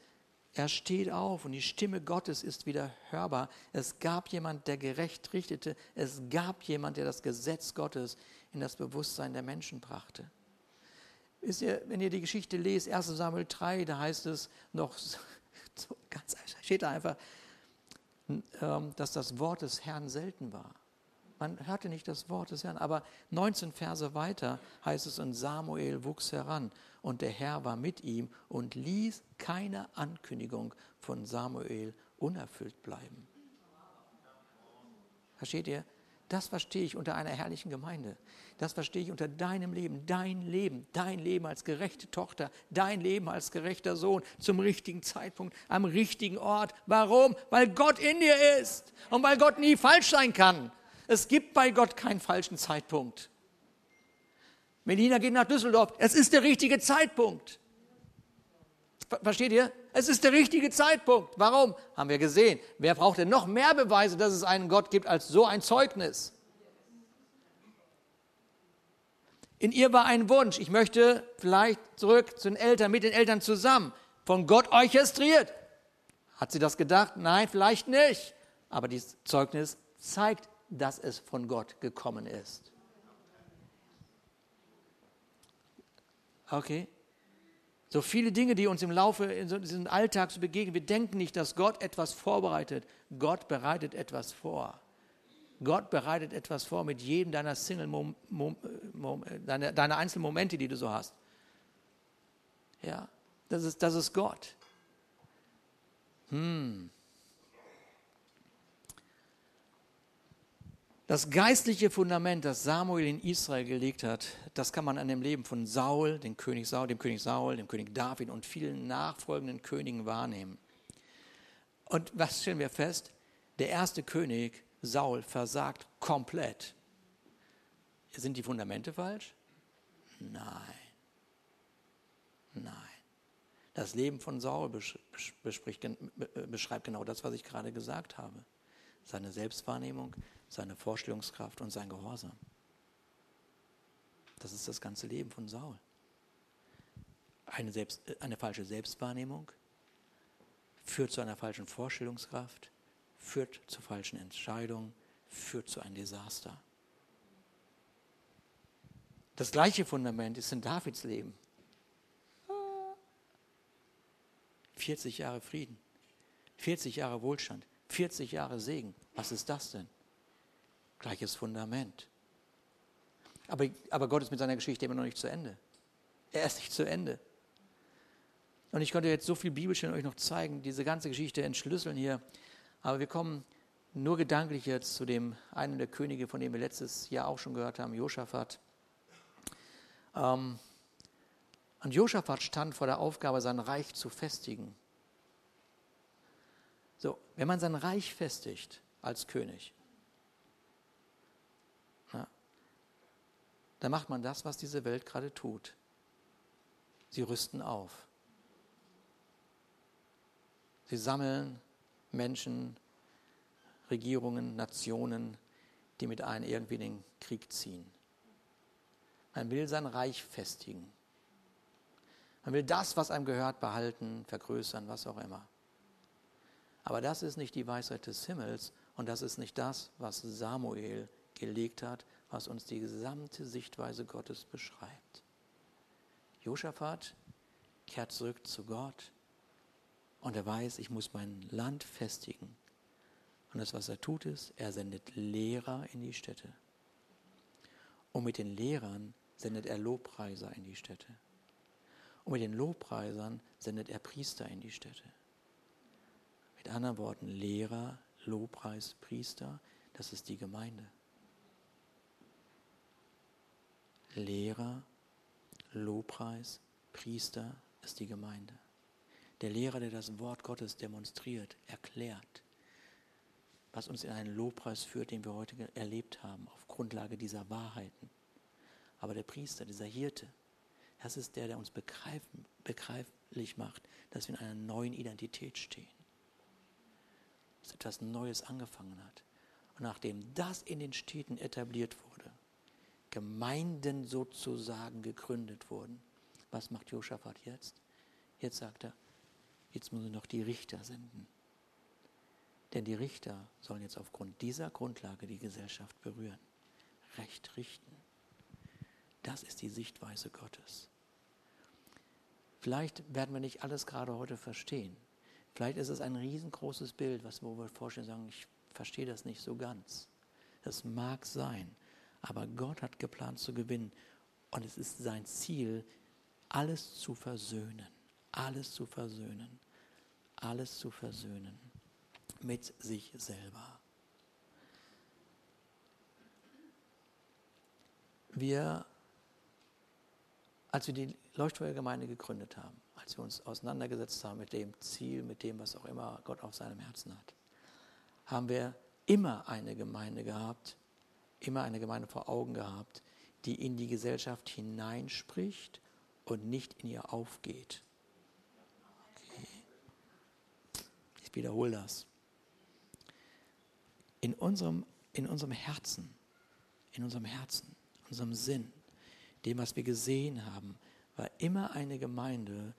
er steht auf und die Stimme Gottes ist wieder hörbar. Es gab jemand, der gerecht richtete. Es gab jemand, der das Gesetz Gottes in das Bewusstsein der Menschen brachte. Wisst ihr, wenn ihr die Geschichte lest, 1 Samuel 3, da heißt es noch, so ganz steht da einfach, ähm, dass das Wort des Herrn selten war. Man hörte nicht das Wort des Herrn. Aber 19 Verse weiter heißt es, und Samuel wuchs heran und der Herr war mit ihm und ließ keine Ankündigung von Samuel unerfüllt bleiben. Versteht ihr? Das verstehe ich unter einer herrlichen Gemeinde. Das verstehe ich unter deinem Leben, dein Leben, dein Leben als gerechte Tochter, dein Leben als gerechter Sohn zum richtigen Zeitpunkt, am richtigen Ort. Warum? Weil Gott in dir ist und weil Gott nie falsch sein kann. Es gibt bei Gott keinen falschen Zeitpunkt. Melina geht nach Düsseldorf. Es ist der richtige Zeitpunkt. Versteht ihr? Es ist der richtige Zeitpunkt. Warum? Haben wir gesehen. Wer braucht denn noch mehr Beweise, dass es einen Gott gibt, als so ein Zeugnis? In ihr war ein Wunsch. Ich möchte vielleicht zurück zu den Eltern, mit den Eltern zusammen, von Gott orchestriert. Hat sie das gedacht? Nein, vielleicht nicht. Aber dieses Zeugnis zeigt dass es von Gott gekommen ist. Okay? So viele Dinge, die uns im Laufe in diesem Alltag so begegnen. Wir denken nicht, dass Gott etwas vorbereitet. Gott bereitet etwas vor. Gott bereitet etwas vor mit jedem deiner Single, Mom, Mom, Mom, deiner, deiner einzelnen Momente, die du so hast. Ja, das ist, das ist Gott. Hm. Das geistliche Fundament, das Samuel in Israel gelegt hat, das kann man an dem Leben von Saul, dem König Saul, dem König Saul, dem König David und vielen nachfolgenden Königen wahrnehmen. Und was stellen wir fest? Der erste König, Saul, versagt komplett. Sind die Fundamente falsch? Nein. Nein. Das Leben von Saul beschreibt genau das, was ich gerade gesagt habe. Seine Selbstwahrnehmung, seine Vorstellungskraft und sein Gehorsam. Das ist das ganze Leben von Saul. Eine, Selbst, eine falsche Selbstwahrnehmung führt zu einer falschen Vorstellungskraft, führt zu falschen Entscheidungen, führt zu einem Desaster. Das gleiche Fundament ist in Davids Leben. 40 Jahre Frieden, 40 Jahre Wohlstand, 40 Jahre Segen. Was ist das denn? Gleiches Fundament. Aber, aber Gott ist mit seiner Geschichte immer noch nicht zu Ende. Er ist nicht zu Ende. Und ich könnte jetzt so viel Bibelstellen euch noch zeigen, diese ganze Geschichte entschlüsseln hier. Aber wir kommen nur gedanklich jetzt zu dem einen der Könige, von dem wir letztes Jahr auch schon gehört haben, Josaphat. Ähm, und Josaphat stand vor der Aufgabe, sein Reich zu festigen. So, wenn man sein Reich festigt als König, dann macht man das, was diese Welt gerade tut. Sie rüsten auf. Sie sammeln Menschen, Regierungen, Nationen, die mit einem irgendwie in den Krieg ziehen. Man will sein Reich festigen. Man will das, was einem gehört, behalten, vergrößern, was auch immer. Aber das ist nicht die Weisheit des Himmels und das ist nicht das, was Samuel gelegt hat, was uns die gesamte Sichtweise Gottes beschreibt. Josaphat kehrt zurück zu Gott und er weiß, ich muss mein Land festigen. Und das, was er tut, ist, er sendet Lehrer in die Städte. Und mit den Lehrern sendet er Lobpreiser in die Städte. Und mit den Lobpreisern sendet er Priester in die Städte. Mit anderen Worten, Lehrer, Lobpreis, Priester, das ist die Gemeinde. Lehrer, Lobpreis, Priester ist die Gemeinde. Der Lehrer, der das Wort Gottes demonstriert, erklärt, was uns in einen Lobpreis führt, den wir heute erlebt haben, auf Grundlage dieser Wahrheiten. Aber der Priester, dieser Hirte, das ist der, der uns begreifen, begreiflich macht, dass wir in einer neuen Identität stehen. Dass etwas Neues angefangen hat. Und nachdem das in den Städten etabliert wurde, Gemeinden sozusagen gegründet wurden, was macht Josaphat jetzt? Jetzt sagt er, jetzt muss er noch die Richter senden. Denn die Richter sollen jetzt aufgrund dieser Grundlage die Gesellschaft berühren, recht richten. Das ist die Sichtweise Gottes. Vielleicht werden wir nicht alles gerade heute verstehen. Vielleicht ist es ein riesengroßes Bild, was wo wir vorstellen sagen, ich verstehe das nicht so ganz. Das mag sein, aber Gott hat geplant zu gewinnen. Und es ist sein Ziel, alles zu versöhnen, alles zu versöhnen, alles zu versöhnen. Mit sich selber. Wir als wir die Leuchtfeuergemeinde gegründet haben, als wir uns auseinandergesetzt haben mit dem Ziel, mit dem, was auch immer Gott auf seinem Herzen hat, haben wir immer eine Gemeinde gehabt, immer eine Gemeinde vor Augen gehabt, die in die Gesellschaft hineinspricht und nicht in ihr aufgeht. Okay. Ich wiederhole das. In unserem, in unserem Herzen, in unserem Herzen, unserem Sinn dem, was wir gesehen haben, war immer eine Gemeinde,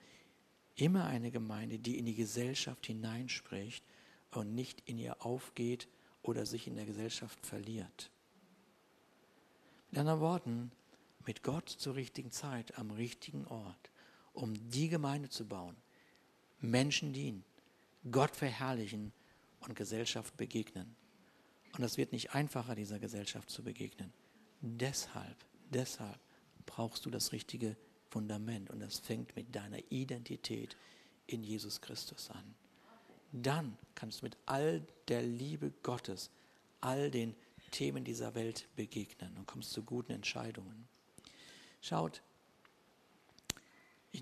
immer eine Gemeinde, die in die Gesellschaft hineinspricht und nicht in ihr aufgeht oder sich in der Gesellschaft verliert. Mit anderen Worten, mit Gott zur richtigen Zeit, am richtigen Ort, um die Gemeinde zu bauen, Menschen dienen, Gott verherrlichen und Gesellschaft begegnen. Und es wird nicht einfacher, dieser Gesellschaft zu begegnen. Deshalb, deshalb brauchst du das richtige Fundament und das fängt mit deiner Identität in Jesus Christus an. Dann kannst du mit all der Liebe Gottes, all den Themen dieser Welt begegnen und kommst zu guten Entscheidungen. Schaut,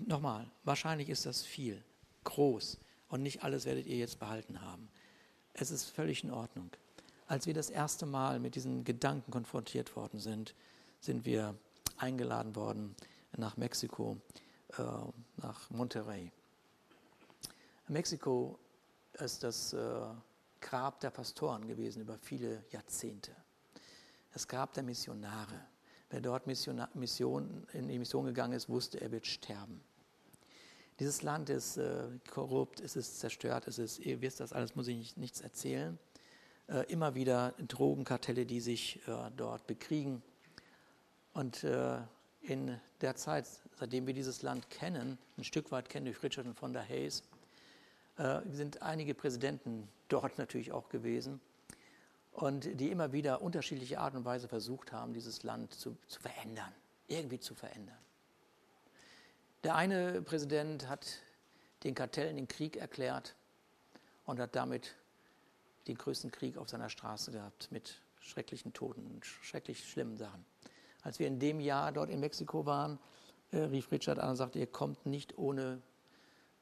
nochmal, wahrscheinlich ist das viel, groß und nicht alles werdet ihr jetzt behalten haben. Es ist völlig in Ordnung. Als wir das erste Mal mit diesen Gedanken konfrontiert worden sind, sind wir eingeladen worden nach Mexiko, äh, nach Monterrey. Mexiko ist das äh, Grab der Pastoren gewesen über viele Jahrzehnte. Das Grab der Missionare. Wer dort Mission, Mission, in die Mission gegangen ist, wusste, er wird sterben. Dieses Land ist äh, korrupt, es ist zerstört, es ist, ihr wisst das alles, muss ich nicht, nichts erzählen. Äh, immer wieder Drogenkartelle, die sich äh, dort bekriegen. Und äh, in der Zeit, seitdem wir dieses Land kennen, ein Stück weit kennen durch Richard von der Hayes, äh, sind einige Präsidenten dort natürlich auch gewesen und die immer wieder unterschiedliche Art und Weise versucht haben, dieses Land zu, zu verändern, irgendwie zu verändern. Der eine Präsident hat den Kartellen den Krieg erklärt und hat damit den größten Krieg auf seiner Straße gehabt mit schrecklichen Toten und schrecklich schlimmen Sachen. Als wir in dem Jahr dort in Mexiko waren, äh, rief Richard an und sagte, ihr kommt nicht ohne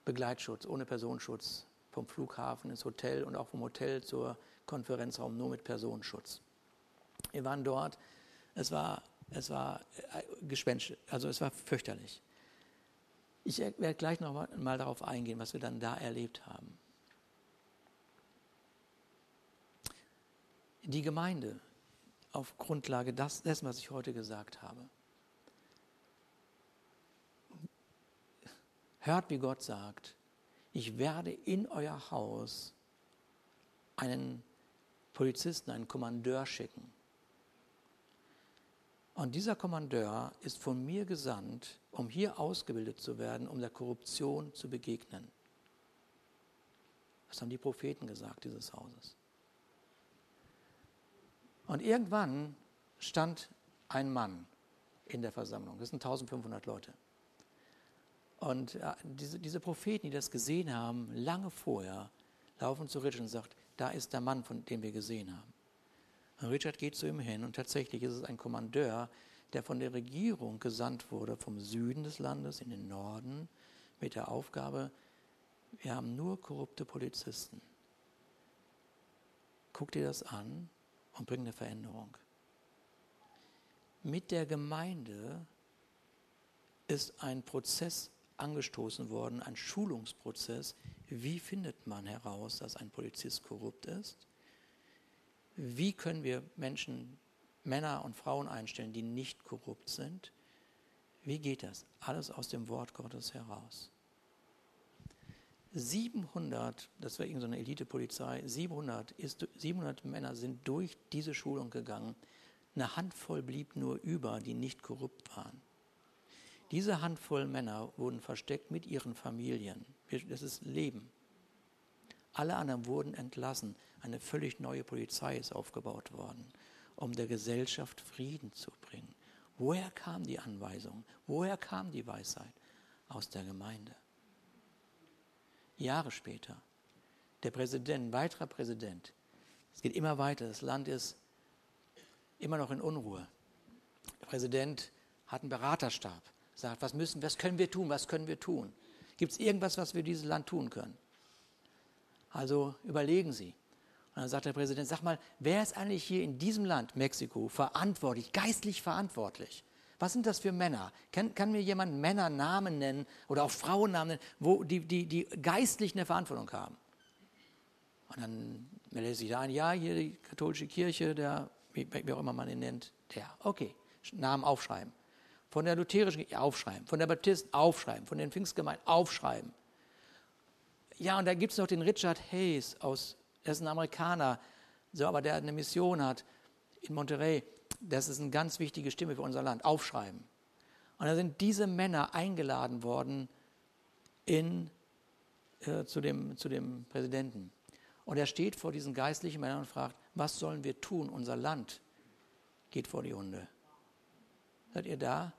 Begleitschutz, ohne Personenschutz vom Flughafen ins Hotel und auch vom Hotel zur Konferenzraum nur mit Personenschutz. Wir waren dort, es war, es war äh, Gespenst, also es war fürchterlich. Ich werde gleich noch mal darauf eingehen, was wir dann da erlebt haben. Die Gemeinde auf Grundlage dessen, was ich heute gesagt habe, Hört, wie Gott sagt, ich werde in euer Haus einen Polizisten, einen Kommandeur schicken. Und dieser Kommandeur ist von mir gesandt, um hier ausgebildet zu werden, um der Korruption zu begegnen. Das haben die Propheten gesagt dieses Hauses. Und irgendwann stand ein Mann in der Versammlung. Das sind 1500 Leute. Und diese, diese Propheten, die das gesehen haben, lange vorher, laufen zu Richard und sagen, da ist der Mann, von dem wir gesehen haben. Und Richard geht zu ihm hin und tatsächlich ist es ein Kommandeur, der von der Regierung gesandt wurde, vom Süden des Landes in den Norden, mit der Aufgabe, wir haben nur korrupte Polizisten. Guck dir das an und bring eine Veränderung. Mit der Gemeinde ist ein Prozess angestoßen worden, ein Schulungsprozess. Wie findet man heraus, dass ein Polizist korrupt ist? Wie können wir Menschen, Männer und Frauen einstellen, die nicht korrupt sind? Wie geht das? Alles aus dem Wort Gottes heraus. 700, das war irgendeine Elitepolizei, 700, 700 Männer sind durch diese Schulung gegangen. Eine Handvoll blieb nur über, die nicht korrupt waren. Diese Handvoll Männer wurden versteckt mit ihren Familien. Das ist Leben. Alle anderen wurden entlassen. Eine völlig neue Polizei ist aufgebaut worden, um der Gesellschaft Frieden zu bringen. Woher kam die Anweisung? Woher kam die Weisheit? Aus der Gemeinde. Jahre später, der Präsident, ein weiterer Präsident, es geht immer weiter, das Land ist immer noch in Unruhe. Der Präsident hat einen Beraterstab sagt, was müssen, was können wir tun, was können wir tun? Gibt es irgendwas, was wir dieses Land tun können? Also überlegen Sie. Und dann sagt der Präsident, sag mal, wer ist eigentlich hier in diesem Land, Mexiko, verantwortlich, geistlich verantwortlich? Was sind das für Männer? Kann, kann mir jemand Männernamen nennen oder auch Frauennamen nennen, wo die, die, die geistlich eine Verantwortung haben? Und dann meldet sich da ein, ja, hier die katholische Kirche, der, wie, wie auch immer man ihn nennt, der, okay, Namen aufschreiben. Von der lutherischen aufschreiben, von der Baptisten aufschreiben, von den Pfingstgemeinden aufschreiben. Ja, und da gibt es noch den Richard Hayes aus, der ist ein Amerikaner, so, aber der eine Mission hat in Monterey. Das ist eine ganz wichtige Stimme für unser Land. Aufschreiben. Und da sind diese Männer eingeladen worden in, äh, zu, dem, zu dem Präsidenten. Und er steht vor diesen geistlichen Männern und fragt, was sollen wir tun? Unser Land geht vor die Hunde. Seid ihr da?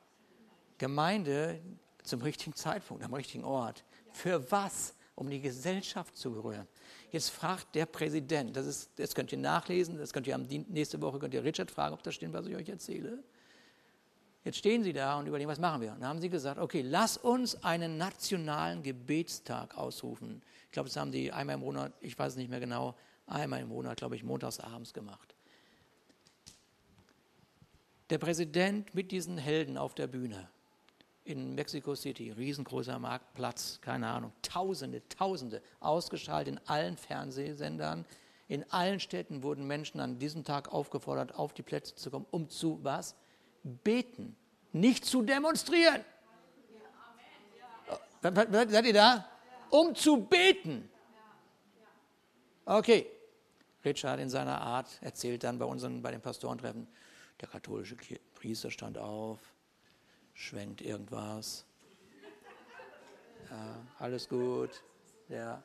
Gemeinde zum richtigen Zeitpunkt, am richtigen Ort. Für was? Um die Gesellschaft zu berühren. Jetzt fragt der Präsident, das, ist, das könnt ihr nachlesen, das könnt ihr am, nächste Woche könnt ihr Richard fragen, ob das stimmt, was ich euch erzähle. Jetzt stehen sie da und überlegen, was machen wir? Und dann haben sie gesagt, okay, lass uns einen nationalen Gebetstag ausrufen. Ich glaube, das haben sie einmal im Monat, ich weiß es nicht mehr genau, einmal im Monat, glaube ich, montags abends gemacht. Der Präsident mit diesen Helden auf der Bühne in Mexico City, riesengroßer Marktplatz, keine Ahnung, Tausende, Tausende, ausgestrahlt in allen Fernsehsendern. In allen Städten wurden Menschen an diesem Tag aufgefordert, auf die Plätze zu kommen, um zu was? beten, nicht zu demonstrieren. Seid ihr da? Um zu beten. Okay. Richard in seiner Art erzählt dann bei unseren, bei den Pastorentreffen, der katholische Priester stand auf, schwenkt irgendwas. Ja, alles gut. Der,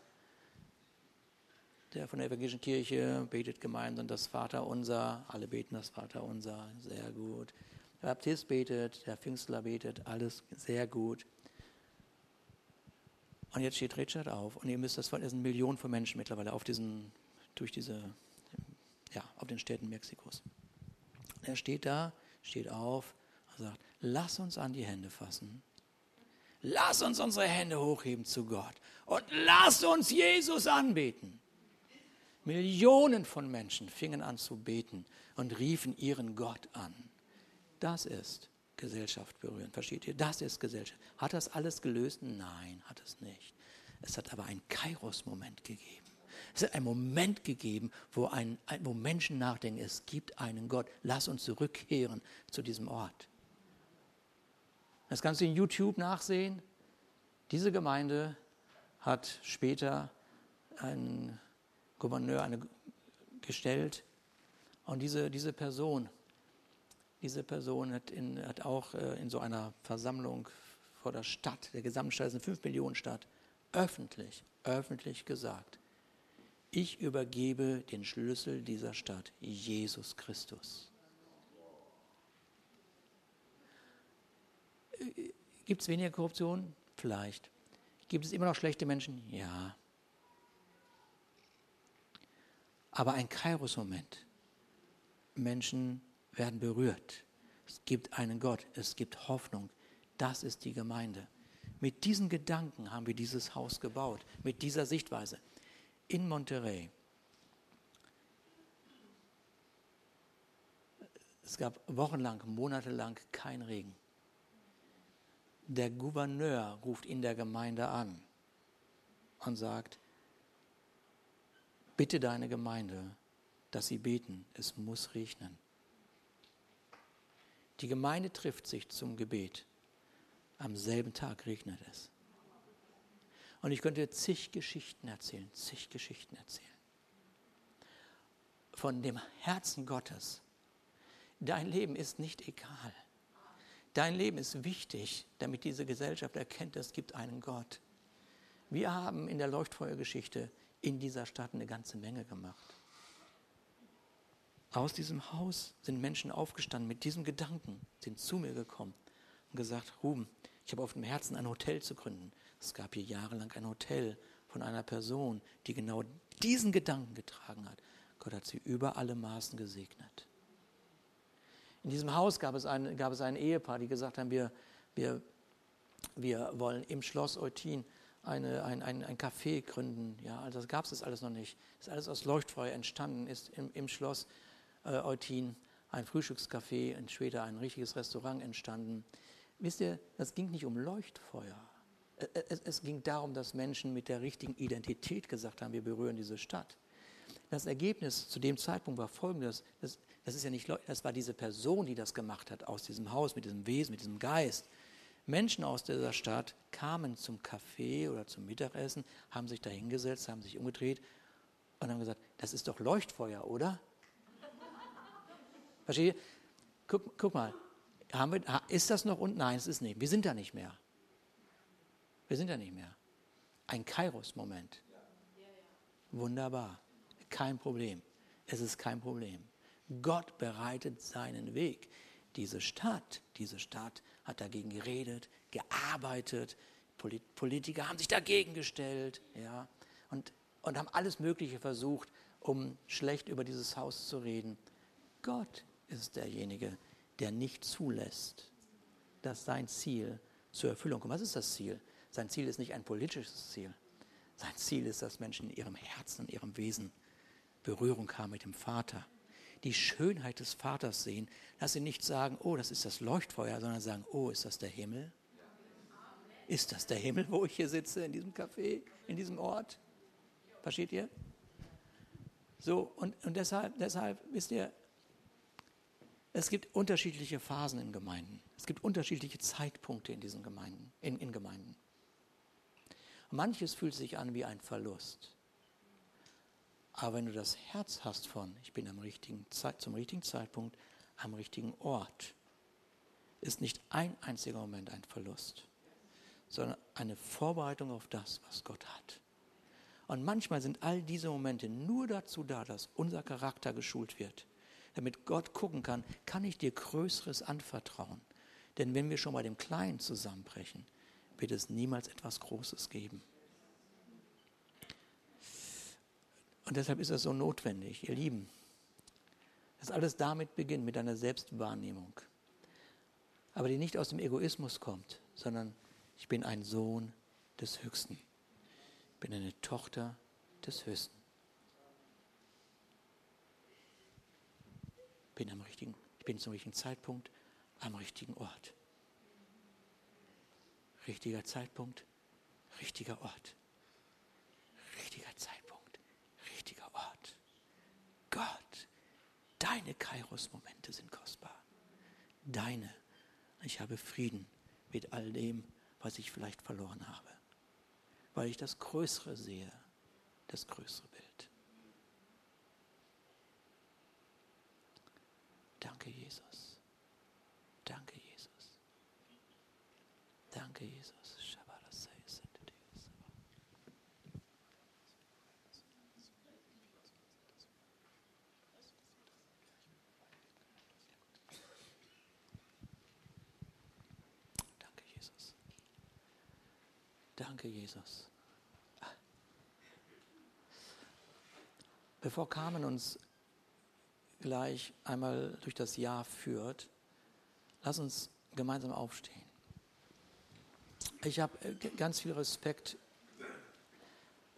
der von der evangelischen Kirche betet gemeinsam das Vaterunser. Alle beten das Vaterunser. Sehr gut. Der Baptist betet, der Pfingstler betet, alles sehr gut. Und jetzt steht Richard auf und ihr müsst das, es sind Millionen von Menschen mittlerweile auf diesen, durch diese, ja, auf den Städten Mexikos. Er steht da, steht auf und sagt, lass uns an die Hände fassen. Lass uns unsere Hände hochheben zu Gott und lass uns Jesus anbeten. Millionen von Menschen fingen an zu beten und riefen ihren Gott an. Das ist Gesellschaft berühren. Versteht ihr? Das ist Gesellschaft. Hat das alles gelöst? Nein, hat es nicht. Es hat aber einen Kairos-Moment gegeben. Es hat einen Moment gegeben, wo, ein, wo Menschen nachdenken, es gibt einen Gott. Lass uns zurückkehren zu diesem Ort. Das kannst du in YouTube nachsehen. Diese Gemeinde hat später einen Gouverneur eine, gestellt. Und diese, diese Person diese Person hat, in, hat auch äh, in so einer Versammlung vor der Stadt, der Gesamtstadt, ist eine 5-Millionen-Stadt, öffentlich, öffentlich gesagt, ich übergebe den Schlüssel dieser Stadt, Jesus Christus. Gibt es weniger Korruption? Vielleicht. Gibt es immer noch schlechte Menschen? Ja. Aber ein Kairos-Moment. Menschen werden berührt. Es gibt einen Gott, es gibt Hoffnung. Das ist die Gemeinde. Mit diesen Gedanken haben wir dieses Haus gebaut, mit dieser Sichtweise. In Monterrey. Es gab wochenlang, monatelang kein Regen. Der Gouverneur ruft in der Gemeinde an und sagt, bitte deine Gemeinde, dass sie beten, es muss regnen. Die Gemeinde trifft sich zum Gebet. Am selben Tag regnet es. Und ich könnte zig Geschichten erzählen, zig Geschichten erzählen. Von dem Herzen Gottes. Dein Leben ist nicht egal. Dein Leben ist wichtig, damit diese Gesellschaft erkennt, es gibt einen Gott. Wir haben in der Leuchtfeuergeschichte in dieser Stadt eine ganze Menge gemacht. Aus diesem Haus sind Menschen aufgestanden mit diesem Gedanken, sind zu mir gekommen und gesagt, Ruben, ich habe auf dem Herzen ein Hotel zu gründen. Es gab hier jahrelang ein Hotel von einer Person, die genau diesen Gedanken getragen hat. Gott hat sie über alle Maßen gesegnet. In diesem Haus gab es ein, gab es ein Ehepaar, die gesagt haben, wir, wir, wir wollen im Schloss Eutin eine, ein, ein, ein Café gründen. Ja, also das gab es alles noch nicht. Das ist alles aus Leuchtfeuer entstanden, ist im, im Schloss äh, Eutin ein Frühstückscafé und später ein richtiges Restaurant entstanden. Wisst ihr, das ging nicht um Leuchtfeuer. Es, es, ging darum, dass Menschen mit der richtigen Identität gesagt haben, wir berühren diese Stadt. Das Ergebnis zu dem Zeitpunkt war folgendes: das, das ist ja nicht, das war diese Person, die das gemacht hat aus diesem Haus, mit diesem Wesen, mit diesem Geist. Menschen aus dieser Stadt kamen zum Café oder zum Mittagessen, haben sich da hingesetzt, haben sich umgedreht und haben gesagt, das ist doch Leuchtfeuer, oder? Versteht ihr? Guck, guck mal, wir, ist das noch und nein, es ist nicht. Wir sind da nicht mehr. Wir sind da nicht mehr. Ein Kairos-Moment. Wunderbar. Kein Problem. Es ist kein Problem. Gott bereitet seinen Weg. diese Stadt, diese Stadt hat dagegen geredet, gearbeitet, Politiker haben sich dagegen gestellt, ja, und, und haben alles Mögliche versucht, um schlecht über dieses Haus zu reden. Gott ist derjenige, der nicht zulässt, dass sein Ziel zur Erfüllung kommt. Was ist das Ziel? Sein Ziel ist nicht ein politisches Ziel. Sein Ziel ist, dass Menschen in ihrem Herzen, in ihrem Wesen Berührung haben mit dem Vater. Die Schönheit des Vaters sehen, dass sie nicht sagen, oh, das ist das Leuchtfeuer, sondern sagen, oh, ist das der Himmel? Ist das der Himmel, wo ich hier sitze, in diesem Café, in diesem Ort? Versteht ihr? So, und, und deshalb, deshalb, wisst ihr, es gibt unterschiedliche Phasen in Gemeinden. Es gibt unterschiedliche Zeitpunkte in diesen Gemeinden, in, in Gemeinden. Manches fühlt sich an wie ein Verlust. Aber wenn du das Herz hast von, ich bin am richtigen Zeit, zum richtigen Zeitpunkt am richtigen Ort, ist nicht ein einziger Moment ein Verlust, sondern eine Vorbereitung auf das, was Gott hat. Und manchmal sind all diese Momente nur dazu da, dass unser Charakter geschult wird, damit Gott gucken kann, kann ich dir Größeres anvertrauen? Denn wenn wir schon bei dem Kleinen zusammenbrechen, wird es niemals etwas Großes geben. Und deshalb ist es so notwendig, ihr Lieben, dass alles damit beginnt, mit einer Selbstwahrnehmung. Aber die nicht aus dem Egoismus kommt, sondern ich bin ein Sohn des Höchsten. Ich bin eine Tochter des Höchsten. Bin am richtigen, ich bin zum richtigen Zeitpunkt am richtigen Ort. Richtiger Zeitpunkt, richtiger Ort. Richtiger Zeitpunkt. Gott, deine Kairos-Momente sind kostbar. Deine. Ich habe Frieden mit all dem, was ich vielleicht verloren habe. Weil ich das Größere sehe, das größere Bild. Danke, Jesus. Danke, Jesus. Danke, Jesus. Danke, Jesus. Bevor Carmen uns gleich einmal durch das Jahr führt, lass uns gemeinsam aufstehen. Ich habe äh, ganz viel Respekt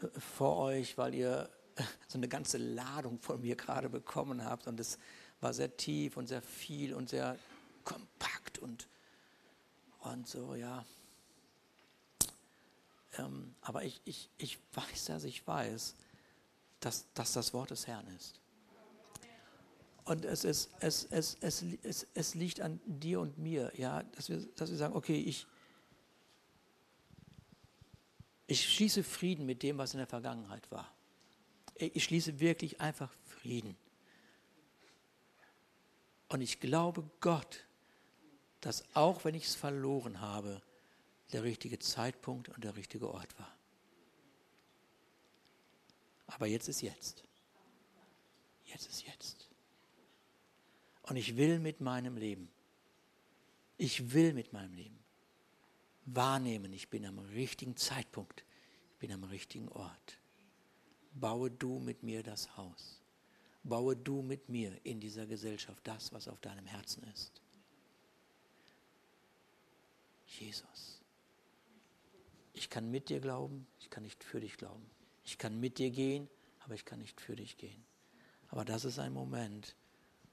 äh, vor euch, weil ihr so eine ganze Ladung von mir gerade bekommen habt und es war sehr tief und sehr viel und sehr kompakt und, und so, ja. Ähm, aber ich, ich, ich weiß, dass ich weiß, dass, dass das Wort des Herrn ist. Und es, ist, es, es, es, es, es liegt an dir und mir, ja, dass wir, dass wir sagen, okay, ich, ich schließe Frieden mit dem, was in der Vergangenheit war. Ich schließe wirklich einfach Frieden. Und ich glaube Gott, dass auch wenn ich es verloren habe, der richtige Zeitpunkt und der richtige Ort war. Aber jetzt ist jetzt. Jetzt ist jetzt. Und ich will mit meinem Leben, ich will mit meinem Leben wahrnehmen, ich bin am richtigen Zeitpunkt, ich bin am richtigen Ort. Baue du mit mir das Haus. Baue du mit mir in dieser Gesellschaft das, was auf deinem Herzen ist. Jesus. Ich kann mit dir glauben, ich kann nicht für dich glauben. Ich kann mit dir gehen, aber ich kann nicht für dich gehen. Aber das ist ein Moment,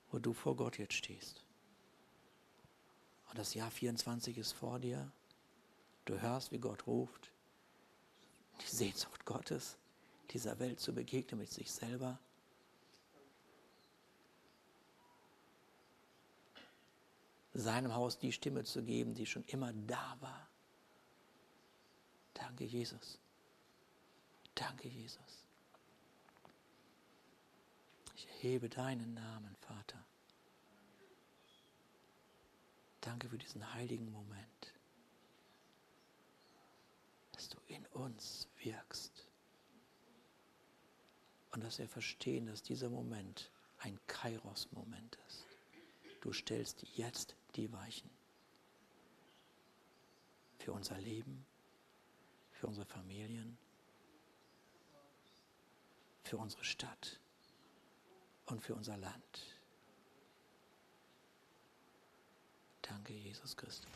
wo du vor Gott jetzt stehst. Und das Jahr 24 ist vor dir Du hörst, wie Gott ruft. Die Sehnsucht Gottes, dieser Welt zu begegnen mit sich selber. Seinem Haus die Stimme zu geben, die schon immer da war. Danke, Jesus. Danke, Jesus. Ich erhebe deinen Namen, Vater. Danke für diesen heiligen Moment dass du in uns wirkst. Und dass wir verstehen, dass dieser Moment ein Kairos-Moment ist. du stellst jetzt die Weichen für unser Leben, für unsere Familien, für unsere Stadt und für unser Land. Danke, Jesus Christus.